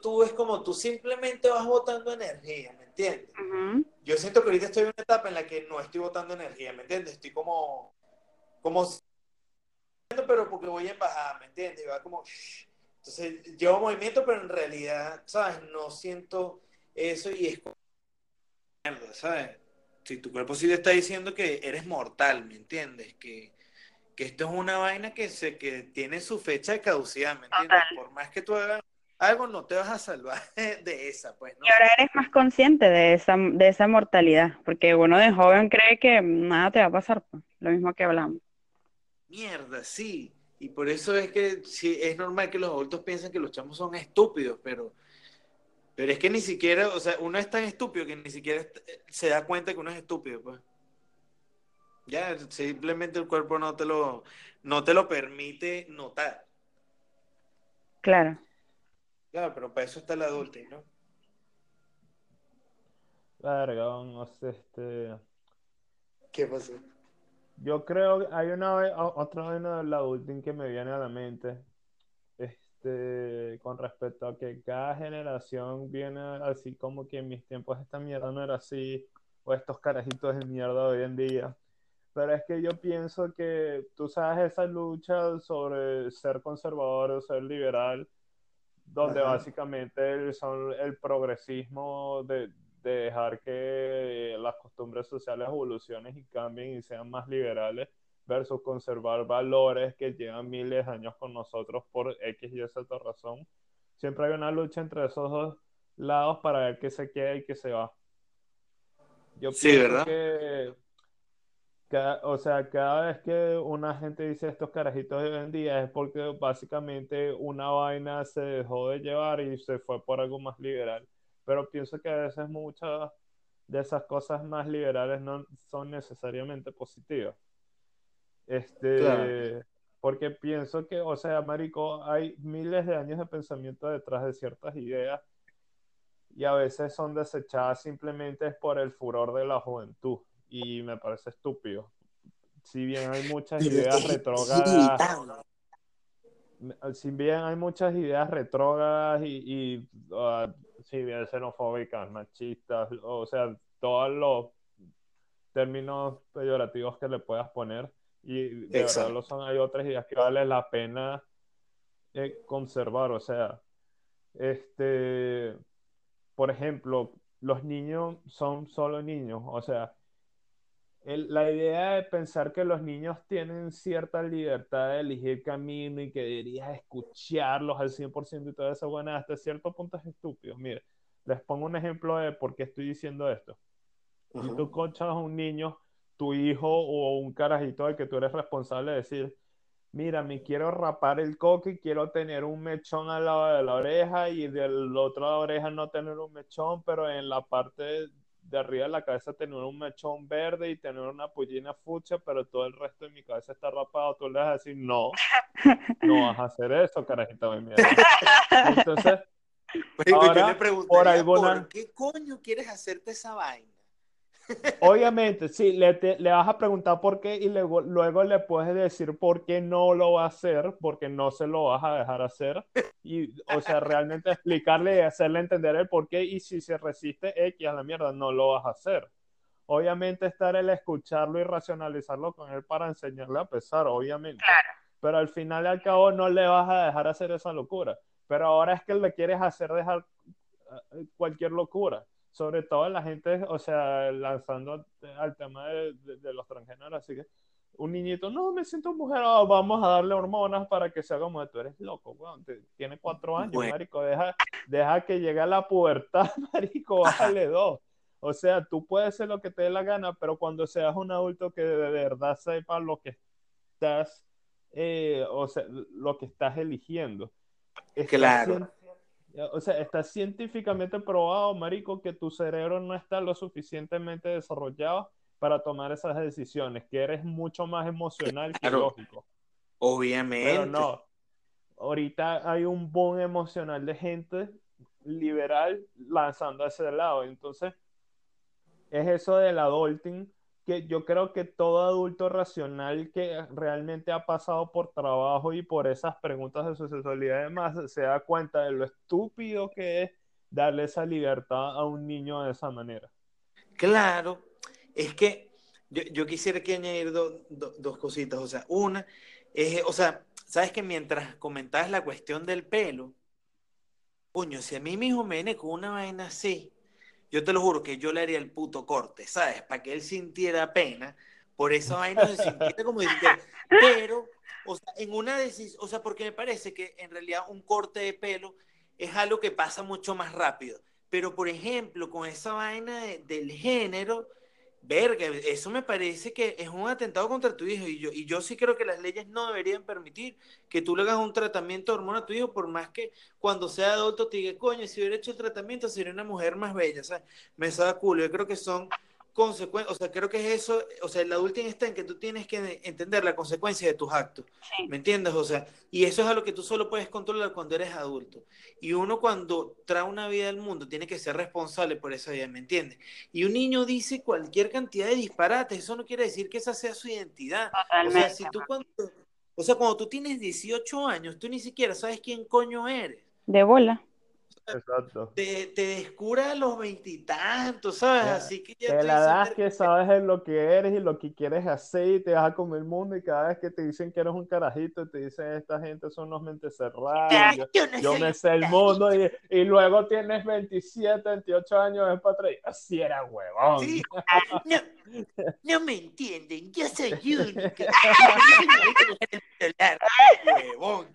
tú es como tú simplemente vas botando energía, ¿me entiendes? Yo siento que ahorita estoy en una etapa en la que no estoy botando energía, ¿me entiendes? Estoy como, como, voy en bajada, ¿me entiendes? Y va como, entonces llevo movimiento, pero en realidad, ¿sabes? No siento eso y es como, mierda, ¿sabes? Si tu cuerpo sí te está diciendo que eres mortal, ¿me entiendes? Que, que esto es una vaina que, se, que tiene su fecha de caducidad, ¿me entiendes? Total. Por más que tú hagas algo, no te vas a salvar (laughs) de esa, pues, ¿no? Y ahora eres más consciente de esa, de esa mortalidad, porque uno de joven cree que nada te va a pasar, pues, lo mismo que hablamos. Mierda, sí. Y por eso es que sí, es normal que los adultos piensen que los chamos son estúpidos, pero, pero es que ni siquiera, o sea, uno es tan estúpido que ni siquiera se da cuenta que uno es estúpido, pues. Ya, simplemente el cuerpo no te lo, no te lo permite notar. Claro. Claro, pero para eso está el adulto, ¿no? Verga, no sé, este... ¿Qué pasó? Yo creo que hay una otra vaina del adulting que me viene a la mente, este, con respecto a que cada generación viene así como que en mis tiempos esta mierda no era así, o estos carajitos de mierda hoy en día. Pero es que yo pienso que tú sabes esa lucha sobre ser conservador o ser liberal, donde Ajá. básicamente son el progresismo de, de dejar que las costumbres sociales evolucionen y cambien y sean más liberales versus conservar valores que llevan miles de años con nosotros por X y Z razón. Siempre hay una lucha entre esos dos lados para ver qué se queda y qué se va. Yo Sí, pienso ¿verdad? que, cada- o sea, cada vez que una gente dice estos carajitos de hoy en día es porque básicamente una vaina se dejó de llevar y se fue por algo más liberal. Pero pienso que a veces muchas de esas cosas más liberales no son necesariamente positivas. Este, Claro. porque pienso que, o sea, marico, hay miles de años de pensamiento detrás de ciertas ideas y a veces son desechadas simplemente por el furor de la juventud y me parece estúpido. Si bien hay muchas ideas retrógradas, si bien hay muchas ideas retrógradas y, y, uh, si bien xenofóbicas, machistas, o sea, todos los términos peyorativos que le puedas poner. Y de verdad lo son, hay otras ideas que vale la pena eh, conservar, o sea, este, por ejemplo, los niños son solo niños, o sea, la idea de pensar que los niños tienen cierta libertad de elegir camino y que deberías escucharlos al 100% y toda esa buena, hasta cierto punto es estúpido. Mire, les pongo un ejemplo de por qué estoy diciendo esto. Si tú cochas a un niño, tu hijo o un carajito del que tú eres responsable de decir, mira, me quiero rapar el coque y quiero tener un mechón al lado de la oreja y del otro de la oreja no tener un mechón, pero en la parte de arriba de la cabeza tener un mechón verde y tener una pollina fucha, pero todo el resto de mi cabeza está rapado. Tú le vas a decir, no, (laughs) no vas a hacer eso, carajito de mierda. Entonces, ahora, yo le por, alguna... ¿por qué coño quieres hacerte esa vaina? (laughs) Obviamente, sí, le, le, vas a preguntar por qué y luego, luego le puedes decir por qué no lo va a hacer, porque no se lo vas a dejar hacer. Y, o sea, realmente explicarle y hacerle entender el por qué y si se resiste X a la mierda, no lo vas a hacer. Obviamente estar el escucharlo y racionalizarlo con él para enseñarle a pesar, obviamente. Pero al final y al cabo no le vas a dejar hacer esa locura. Pero ahora es que le quieres hacer dejar eh, cualquier locura sobre todo la gente, o sea, lanzando al tema de, los transgéneros, así que un niñito, no, me siento mujer, oh, vamos a darle hormonas para que sea como tú eres loco, weón, tiene cuatro años, marico, deja, deja que llegue a la pubertad, (laughs) marico, bájale dos. O sea, tú puedes ser lo que te dé la gana, pero cuando seas un adulto que de verdad sepa lo que estás, eh, o sea, lo que estás eligiendo. Claro. O sea, está científicamente probado, marico, que tu cerebro no está lo suficientemente desarrollado para tomar esas decisiones, que eres mucho más emocional que lógico. Obviamente. Pero no. Ahorita hay un boom emocional de gente liberal lanzando a ese lado. Entonces, es eso del adulting que yo creo que todo adulto racional que realmente ha pasado por trabajo y por esas preguntas de su sexualidad y demás se da cuenta de lo estúpido que es darle esa libertad a un niño de esa manera. Claro, es que yo, quisiera que añadir dos cositas. O sea, una, es, o sea, sabes que mientras comentabas la cuestión del pelo, puño, si a mí mi hijo me viene con una vaina así, yo te lo juro que yo le haría el puto corte, ¿sabes? Para que él sintiera pena por esa vaina se sintiera como Pero, o sea, en una decisión, o sea, porque me parece que en realidad un corte de pelo es algo que pasa mucho más rápido. Pero, por ejemplo, con esa vaina del género, verga, eso me parece que es un atentado contra tu hijo y yo, y yo sí creo que las leyes no deberían permitir que tú le hagas un tratamiento de hormona a tu hijo, por más que cuando sea adulto te diga, coño, si hubiera hecho el tratamiento sería una mujer más bella, o sea, me sabe culo, yo creo que son consecuencias, o sea, creo que es eso, o sea, el adulto está en que tú tienes que entender la consecuencia de tus actos, ¿me entiendes? O sea, y eso es algo que tú solo puedes controlar cuando eres adulto. Y uno cuando trae una vida al mundo tiene que ser responsable por esa vida, ¿me entiendes? Y un niño dice cualquier cantidad de disparates, eso no quiere decir que esa sea su identidad. O sea, si tú cuando, o sea, cuando tú tienes 18 años, tú ni siquiera sabes quién coño eres. De bola. Exacto. Te, te descura a los veintitantos, ¿sabes? Así que ya te la das que sabes en lo que eres y lo que quieres hacer y te vas a comer el mundo y cada vez que te dicen que eres un carajito te dicen esta gente son los mentes cerradas, yo, me sé el mundo y, y, luego tienes 27, 28 años es para atrás. Así era huevón. (laughs) No, no, me entienden, yo soy única. (laughs) (laughs) huevón,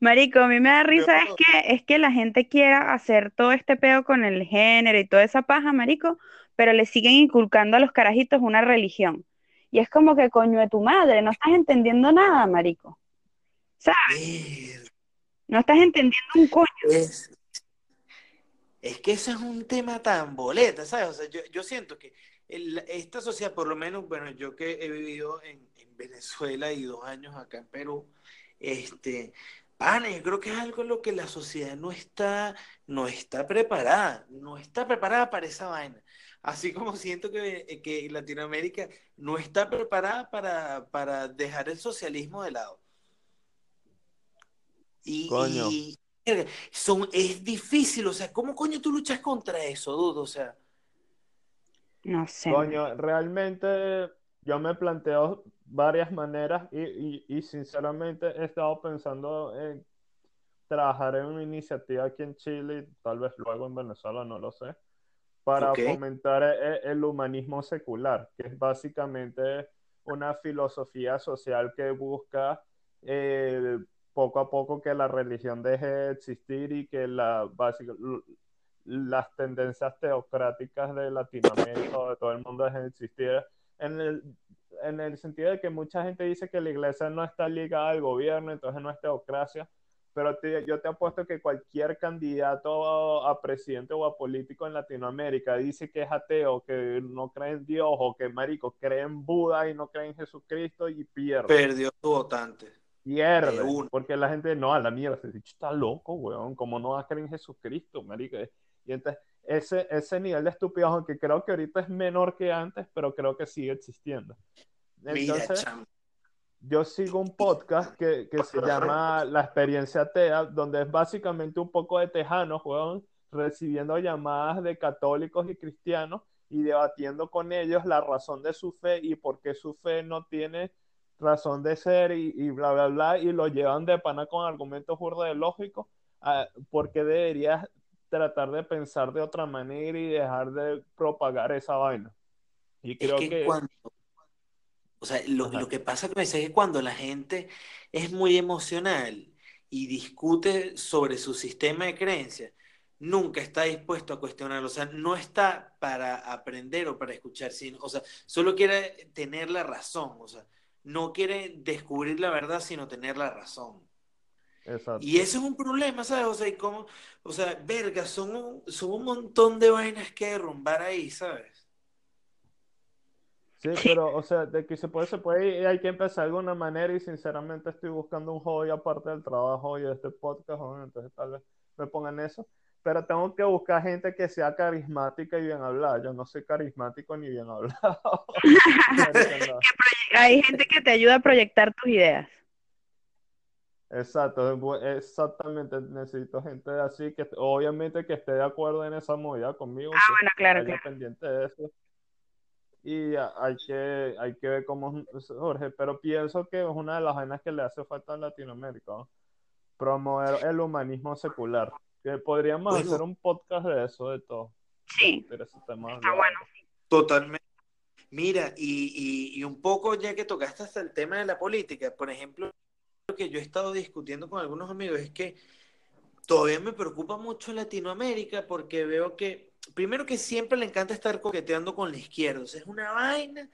Marico, a mí me da risa es que, es que la gente quiera hacer todo este pedo con el género y toda esa paja, marico, pero le siguen inculcando a los carajitos una religión. Y es como que coño de tu madre, no estás entendiendo nada, marico. ¿Sabes? No estás entendiendo un coño. Es, que ese es un tema tan boleta, ¿sabes? O sea, yo, siento que esta sociedad, por lo menos, bueno, yo que he vivido en, en Venezuela y dos años acá en Perú, este, Pana, yo creo que es algo en lo que la sociedad no está, no está preparada, no está preparada para esa vaina. Así como siento que, eh, que Latinoamérica no está preparada para, para dejar el socialismo de lado. Y, son, es difícil, o sea, ¿cómo coño tú luchas contra eso, Dudo? O sea. No sé. Coño, realmente yo me planteo varias maneras y, y, y sinceramente he estado pensando en trabajar en una iniciativa aquí en Chile tal vez luego en Venezuela, no lo sé, para fomentar e- el, humanismo secular, que es básicamente una filosofía social que busca eh, poco a poco que la religión deje de existir y que la, básica- las tendencias teocráticas de Latinoamérica o de todo el mundo dejen de existir. En el, en el sentido de que mucha gente dice que la iglesia no está ligada al gobierno, entonces no es teocracia, pero te- yo te apuesto que cualquier candidato a, presidente o a político en Latinoamérica dice que es ateo, que no cree en Dios o que, marico, cree en Buda y no cree en Jesucristo y pierde. Perdió su votante. Pierde. Porque la gente, no, a la mierda, ese dicho está loco, weón, ¿cómo no va a creer en Jesucristo, marico? Y entonces, ese, ese nivel de estupidez, aunque creo que ahorita es menor que antes, pero creo que sigue existiendo. Entonces, yo sigo un podcast que, que se llama La Experiencia Atea, donde es básicamente un poco de tejanos, weón, recibiendo llamadas de católicos y cristianos y debatiendo con ellos la razón de su fe y por qué su fe no tiene razón de ser y, y bla, bla, bla, y lo llevan de pana con argumentos burda de lógicos, ah, porque deberías tratar de pensar de otra manera y dejar de propagar esa vaina. Y Es creo que, que... cuando, o sea, lo que pasa con eso es que cuando la gente es muy emocional y discute sobre su sistema de creencias, nunca está dispuesto a cuestionarlo, o sea, no está para aprender o para escuchar, sino, o sea, solo quiere tener la razón, o sea, no quiere descubrir la verdad, sino tener la razón. Exacto. Y eso es un problema, ¿sabes? O sea, y como, o sea, verga, son un, son un montón de vainas que derrumbar ahí, ¿sabes? Sí, pero, o sea, de que se puede, se puede, y hay que empezar de alguna manera y sinceramente estoy buscando un hobby aparte del trabajo y de este podcast, ¿no? entonces tal vez me pongan eso, pero tengo que buscar gente que sea carismática y bien hablada, yo no soy carismático ni bien hablado. (laughs) (laughs) Hay gente que te ayuda a proyectar tus ideas. Exacto, exactamente, necesito gente así que obviamente que esté de acuerdo en esa movida conmigo, Ah, que bueno, claro, vaya claro. pendiente de eso. Y a- hay que, hay que ver cómo Jorge, pero pienso que es una de las vainas que le hace falta en Latinoamérica, ¿no? Promover el humanismo secular. Que podríamos Bueno. hacer un podcast de eso, de todo. Sí, ese tema está bueno. Totalmente. Mira, y, y- y un poco ya que tocaste hasta el tema de la política, por ejemplo, lo que yo he estado discutiendo con algunos amigos es que todavía me preocupa mucho Latinoamérica porque veo que, primero que siempre le encanta estar coqueteando con la izquierda, o sea, es una vaina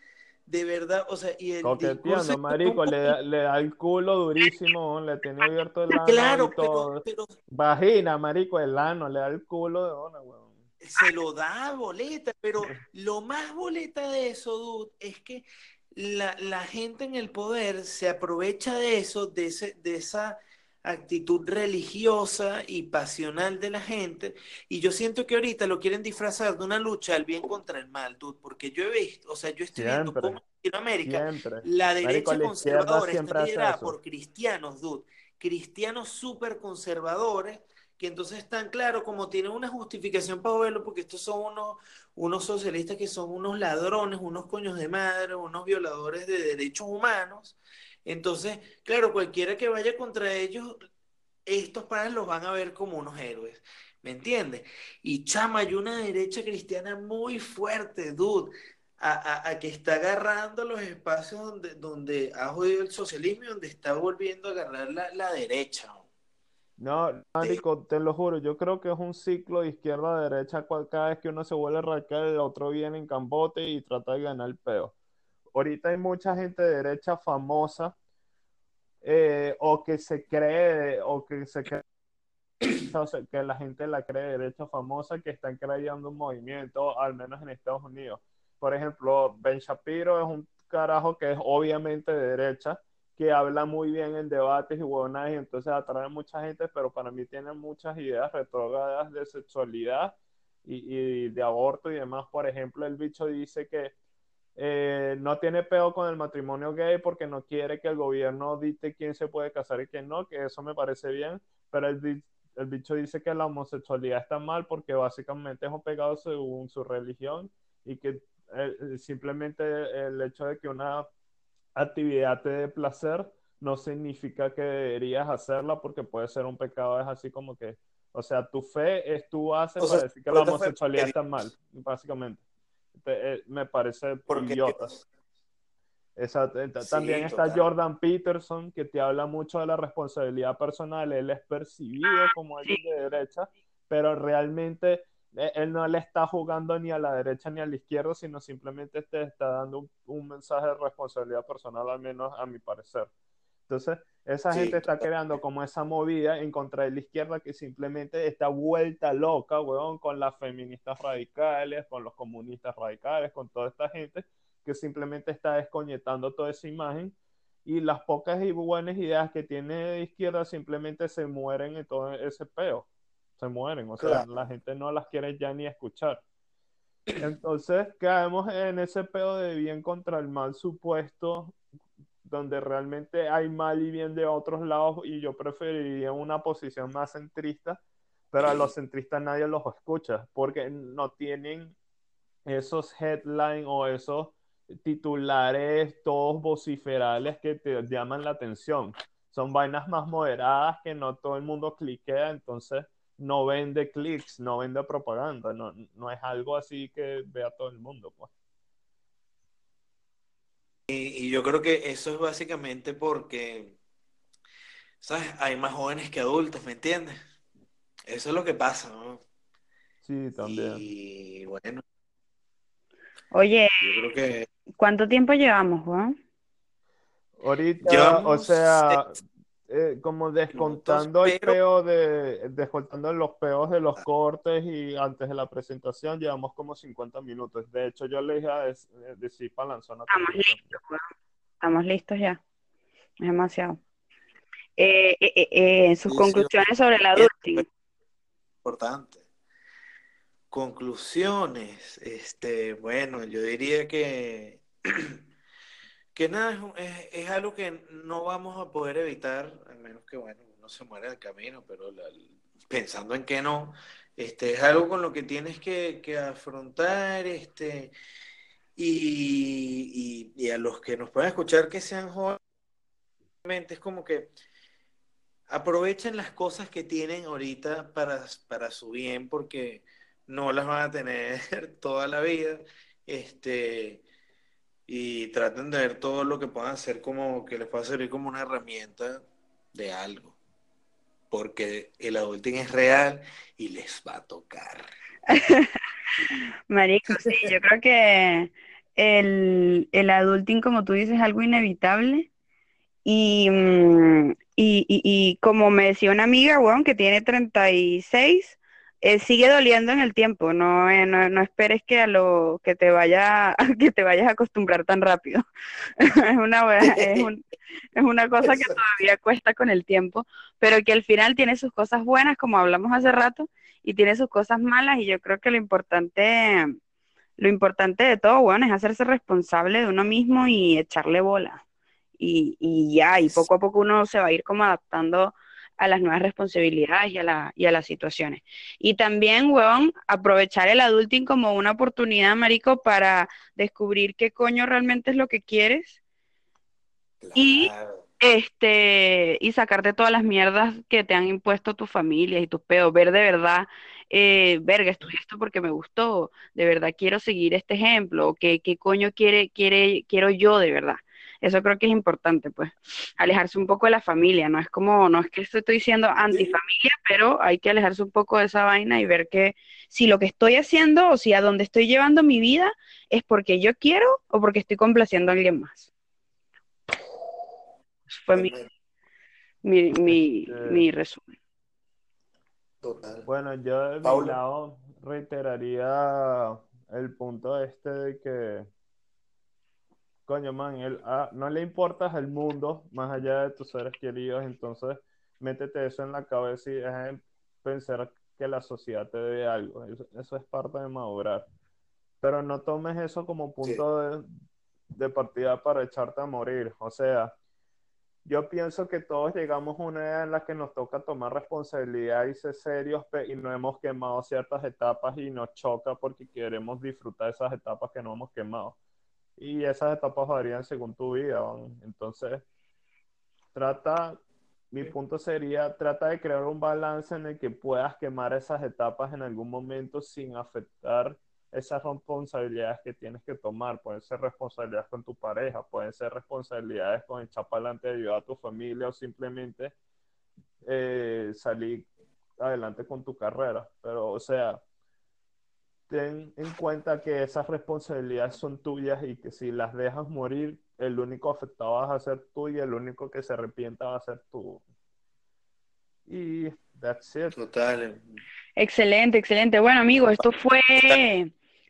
de verdad, o sea, y el Coqueteando, marico, le da, le da el culo durísimo, le tiene abierto el ano Claro, y todo. pero, pero Vagina, marico, el ano, le da el culo de ona, weón. se lo da boleta, pero lo más boleta de eso, dude, es que la, la gente en el poder se aprovecha de eso, de, ese, de esa actitud religiosa y pasional de la gente, y yo siento que ahorita lo quieren disfrazar de una lucha del bien contra el mal, dude, porque yo he visto, o sea, yo estoy viendo Siempre. cómo en Latinoamérica Siempre. la Marico, derecha izquierda conservadora está liderada por cristianos, dude. Cristianos súper conservadores, que entonces están claro, como tienen una justificación para verlo, porque estos son unos, unos socialistas que son unos ladrones, unos coños de madre, unos violadores de derechos humanos. Entonces, claro, cualquiera que vaya contra ellos, estos panas los van a ver como unos héroes. ¿Me entiendes? Y chama, hay una derecha cristiana muy fuerte, dude a, a- a que está agarrando los espacios donde, donde ha jodido el socialismo y donde está volviendo a agarrar la, la derecha. No, marico, te lo juro, yo creo que es un ciclo de izquierda a derecha, cada vez que uno se vuelve radical, el otro viene en cambote y trata de ganar el peo. Ahorita hay mucha gente de derecha famosa, eh, o que se cree, o que se cree, (coughs) o sea, que la gente la cree de derecha famosa, que están creando un movimiento, al menos en Estados Unidos. Por ejemplo, Ben Shapiro es un carajo que es obviamente de derecha, que habla muy bien en debates y huevonadas y entonces atrae mucha gente, pero para mí tiene muchas ideas retrógradas de sexualidad y, y de aborto y demás. Por ejemplo, el bicho dice que eh, no tiene peo con el matrimonio gay porque no quiere que el gobierno dicte quién se puede casar y quién no, que eso me parece bien, pero di- el bicho dice que la homosexualidad está mal porque básicamente es un pecado según su religión y que eh, simplemente el hecho de que una actividad te dé placer no significa que deberías hacerla porque puede ser un pecado, es así como que, o sea, tu fe es tu base para decir que la homosexualidad está mal, básicamente. Eh, me parece porque idiota. también está Jordan Peterson, que te habla mucho de la responsabilidad personal. Él es percibido como alguien de derecha, pero realmente él no le está jugando ni a la derecha ni a la izquierda, sino simplemente te está dando un, mensaje de responsabilidad personal, al menos a mi parecer. Entonces, esa gente está creando como esa movida en contra de la izquierda que simplemente está vuelta loca, weón, con las feministas radicales, con los comunistas radicales, con toda esta gente que simplemente está desconectando toda esa imagen. Y las pocas y buenas ideas que tiene de izquierda simplemente se mueren en todo ese peo se mueren, o sea, la gente no las quiere ya ni escuchar. Entonces caemos en ese pedo de bien contra el mal supuesto, donde realmente hay mal y bien de otros lados y yo preferiría una posición más centrista, pero a los centristas nadie los escucha porque no tienen esos headlines o esos titulares todos vociferales que te llaman la atención. Son vainas más moderadas que no todo el mundo cliquea, entonces no vende clics, no vende propaganda, no, no es algo así que vea todo el mundo, pues. Y, yo creo que eso es básicamente porque, ¿sabes? Hay más jóvenes que adultos, ¿me entiendes? Eso es lo que pasa, ¿no? Sí, también. Y bueno. Oye, yo creo que... ¿cuánto tiempo llevamos, Juan? Ahorita, o sea, eh, como descontando el peo de, descontando los peos de los cortes y antes de la presentación llevamos como 50 minutos. De hecho, yo le dije a decir para lanzar una Estamos listos, estamos listos ya. Es demasiado. Eh, eh, sus conclusiones sobre el adulting. Importante. Conclusiones, este, bueno, yo diría que (clears throat) que nada, es, algo que no vamos a poder evitar, a menos que, bueno, uno se muera en el camino, pero pensando en que no, este, es algo con lo que tienes que, afrontar, este, y, a los que nos puedan escuchar que sean jóvenes, es como que aprovechen las cosas que tienen ahorita para, para su bien, porque no las van a tener (laughs) toda la vida, este y traten de ver todo lo que puedan hacer como que les pueda servir como una herramienta de algo. Porque el adulting es real y les va a tocar. (laughs) Marico, sí, yo creo que el, el adulting, como tú dices, es algo inevitable. Y, mm, y, y, como me decía una amiga, bueno, que tiene 36, eh, sigue doliendo en el tiempo, no, eh, no, esperes que a lo que te vaya (laughs) que te vayas a acostumbrar tan rápido. (laughs) es una es, es una cosa que todavía cuesta con el tiempo, pero que al final tiene sus cosas buenas, como hablamos hace rato, y tiene sus cosas malas, y yo creo que lo importante, lo importante de todo, bueno, es hacerse responsable de uno mismo y echarle bola. Y, y ya, y poco a poco uno se va a ir como adaptando a las nuevas responsabilidades y a, la, y a las situaciones. Y también, weón, aprovechar el adulting como una oportunidad, marico, para descubrir qué coño realmente es lo que quieres. Y este y sacarte todas las mierdas que te han impuesto tu familia y tus pedos, ver de verdad, eh, verga, estudié esto porque me gustó, de verdad quiero seguir este ejemplo, qué, qué coño quiere, quiere, quiero yo de verdad. Eso creo que es importante, pues, alejarse un poco de la familia, no es como, no es que estoy diciendo antifamilia, pero hay que alejarse un poco de esa vaina y ver que si lo que estoy haciendo o si a donde estoy llevando mi vida es porque yo quiero o porque estoy complaciendo a alguien más. Eso fue mi, mi, mi, este mi resumen. Total. Bueno, yo de mi lado reiteraría el punto este de que coño, man, él, ah, no le importas al mundo más allá de tus seres queridos, entonces métete eso en la cabeza y deja pensar que la sociedad te debe algo. Eso, es parte de madurar. Pero no tomes eso como punto de, partida para echarte a morir. O sea, yo pienso que todos llegamos a una edad en la que nos toca tomar responsabilidad y ser serios y no hemos quemado ciertas etapas y nos choca porque queremos disfrutar esas etapas que no hemos quemado. Y esas etapas varían según tu vida. Entonces, trata, mi punto sería, trata de crear un balance en el que puedas quemar esas etapas en algún momento sin afectar esas responsabilidades que tienes que tomar. Pueden ser responsabilidades con tu pareja, pueden ser responsabilidades con echar para adelante de ayudar a tu familia o simplemente eh, salir adelante con tu carrera. Pero, o sea, ten en cuenta que esas responsabilidades son tuyas y que si las dejas morir, el único afectado vas a ser tú y el único que se arrepienta va a ser tú. Y that's it. Total. Excelente, excelente. Bueno, amigos, esto fue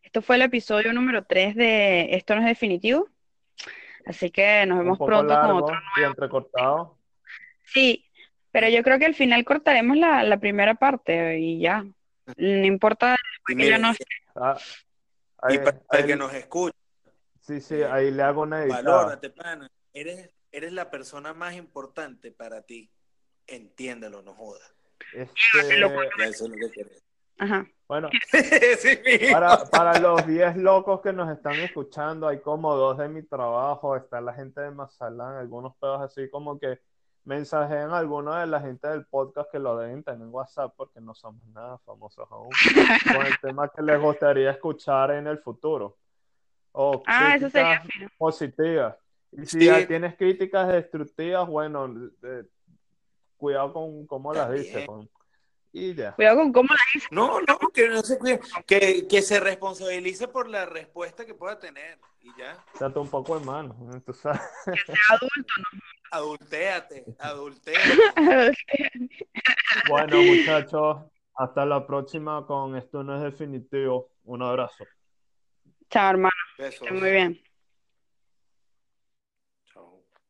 esto fue el episodio número 3 de Esto no es definitivo. Así que nos vemos pronto con otro nuevo. entrecortado. Sí, pero yo creo que al final cortaremos la, primera parte y ya. No importa que ya no ah, y para el que nos escucha. Sí, sí, ahí le hago una edición. Valórate, pana. Eres, eres la persona más importante para ti. Entiéndelo, no jodas. Este... Eso es lo que quieres. Ajá. Bueno, (laughs) para, los 10 locos que nos están escuchando, hay como dos de mi trabajo, está la gente de Mazalán, algunos pedos así como que mensajean a algunos de la gente del podcast que lo deben tener en WhatsApp porque no somos nada famosos aún, con el tema que les gustaría escuchar en el futuro. O (laughs) ah, eso sería positivas. Y si ya tienes críticas destructivas, bueno, cuidado con cómo las dices. Cuidado con cómo la dice. No, no, que no se cuide. Que, que, se responsabilice por la respuesta que pueda tener. Y ya. Trata un poco de mano. Que sea adulto, ¿no? Adultéate, (laughs) adultéate. bueno, muchachos, hasta la próxima con Esto no es definitivo. Un abrazo. Chao, hermano. Muy bien.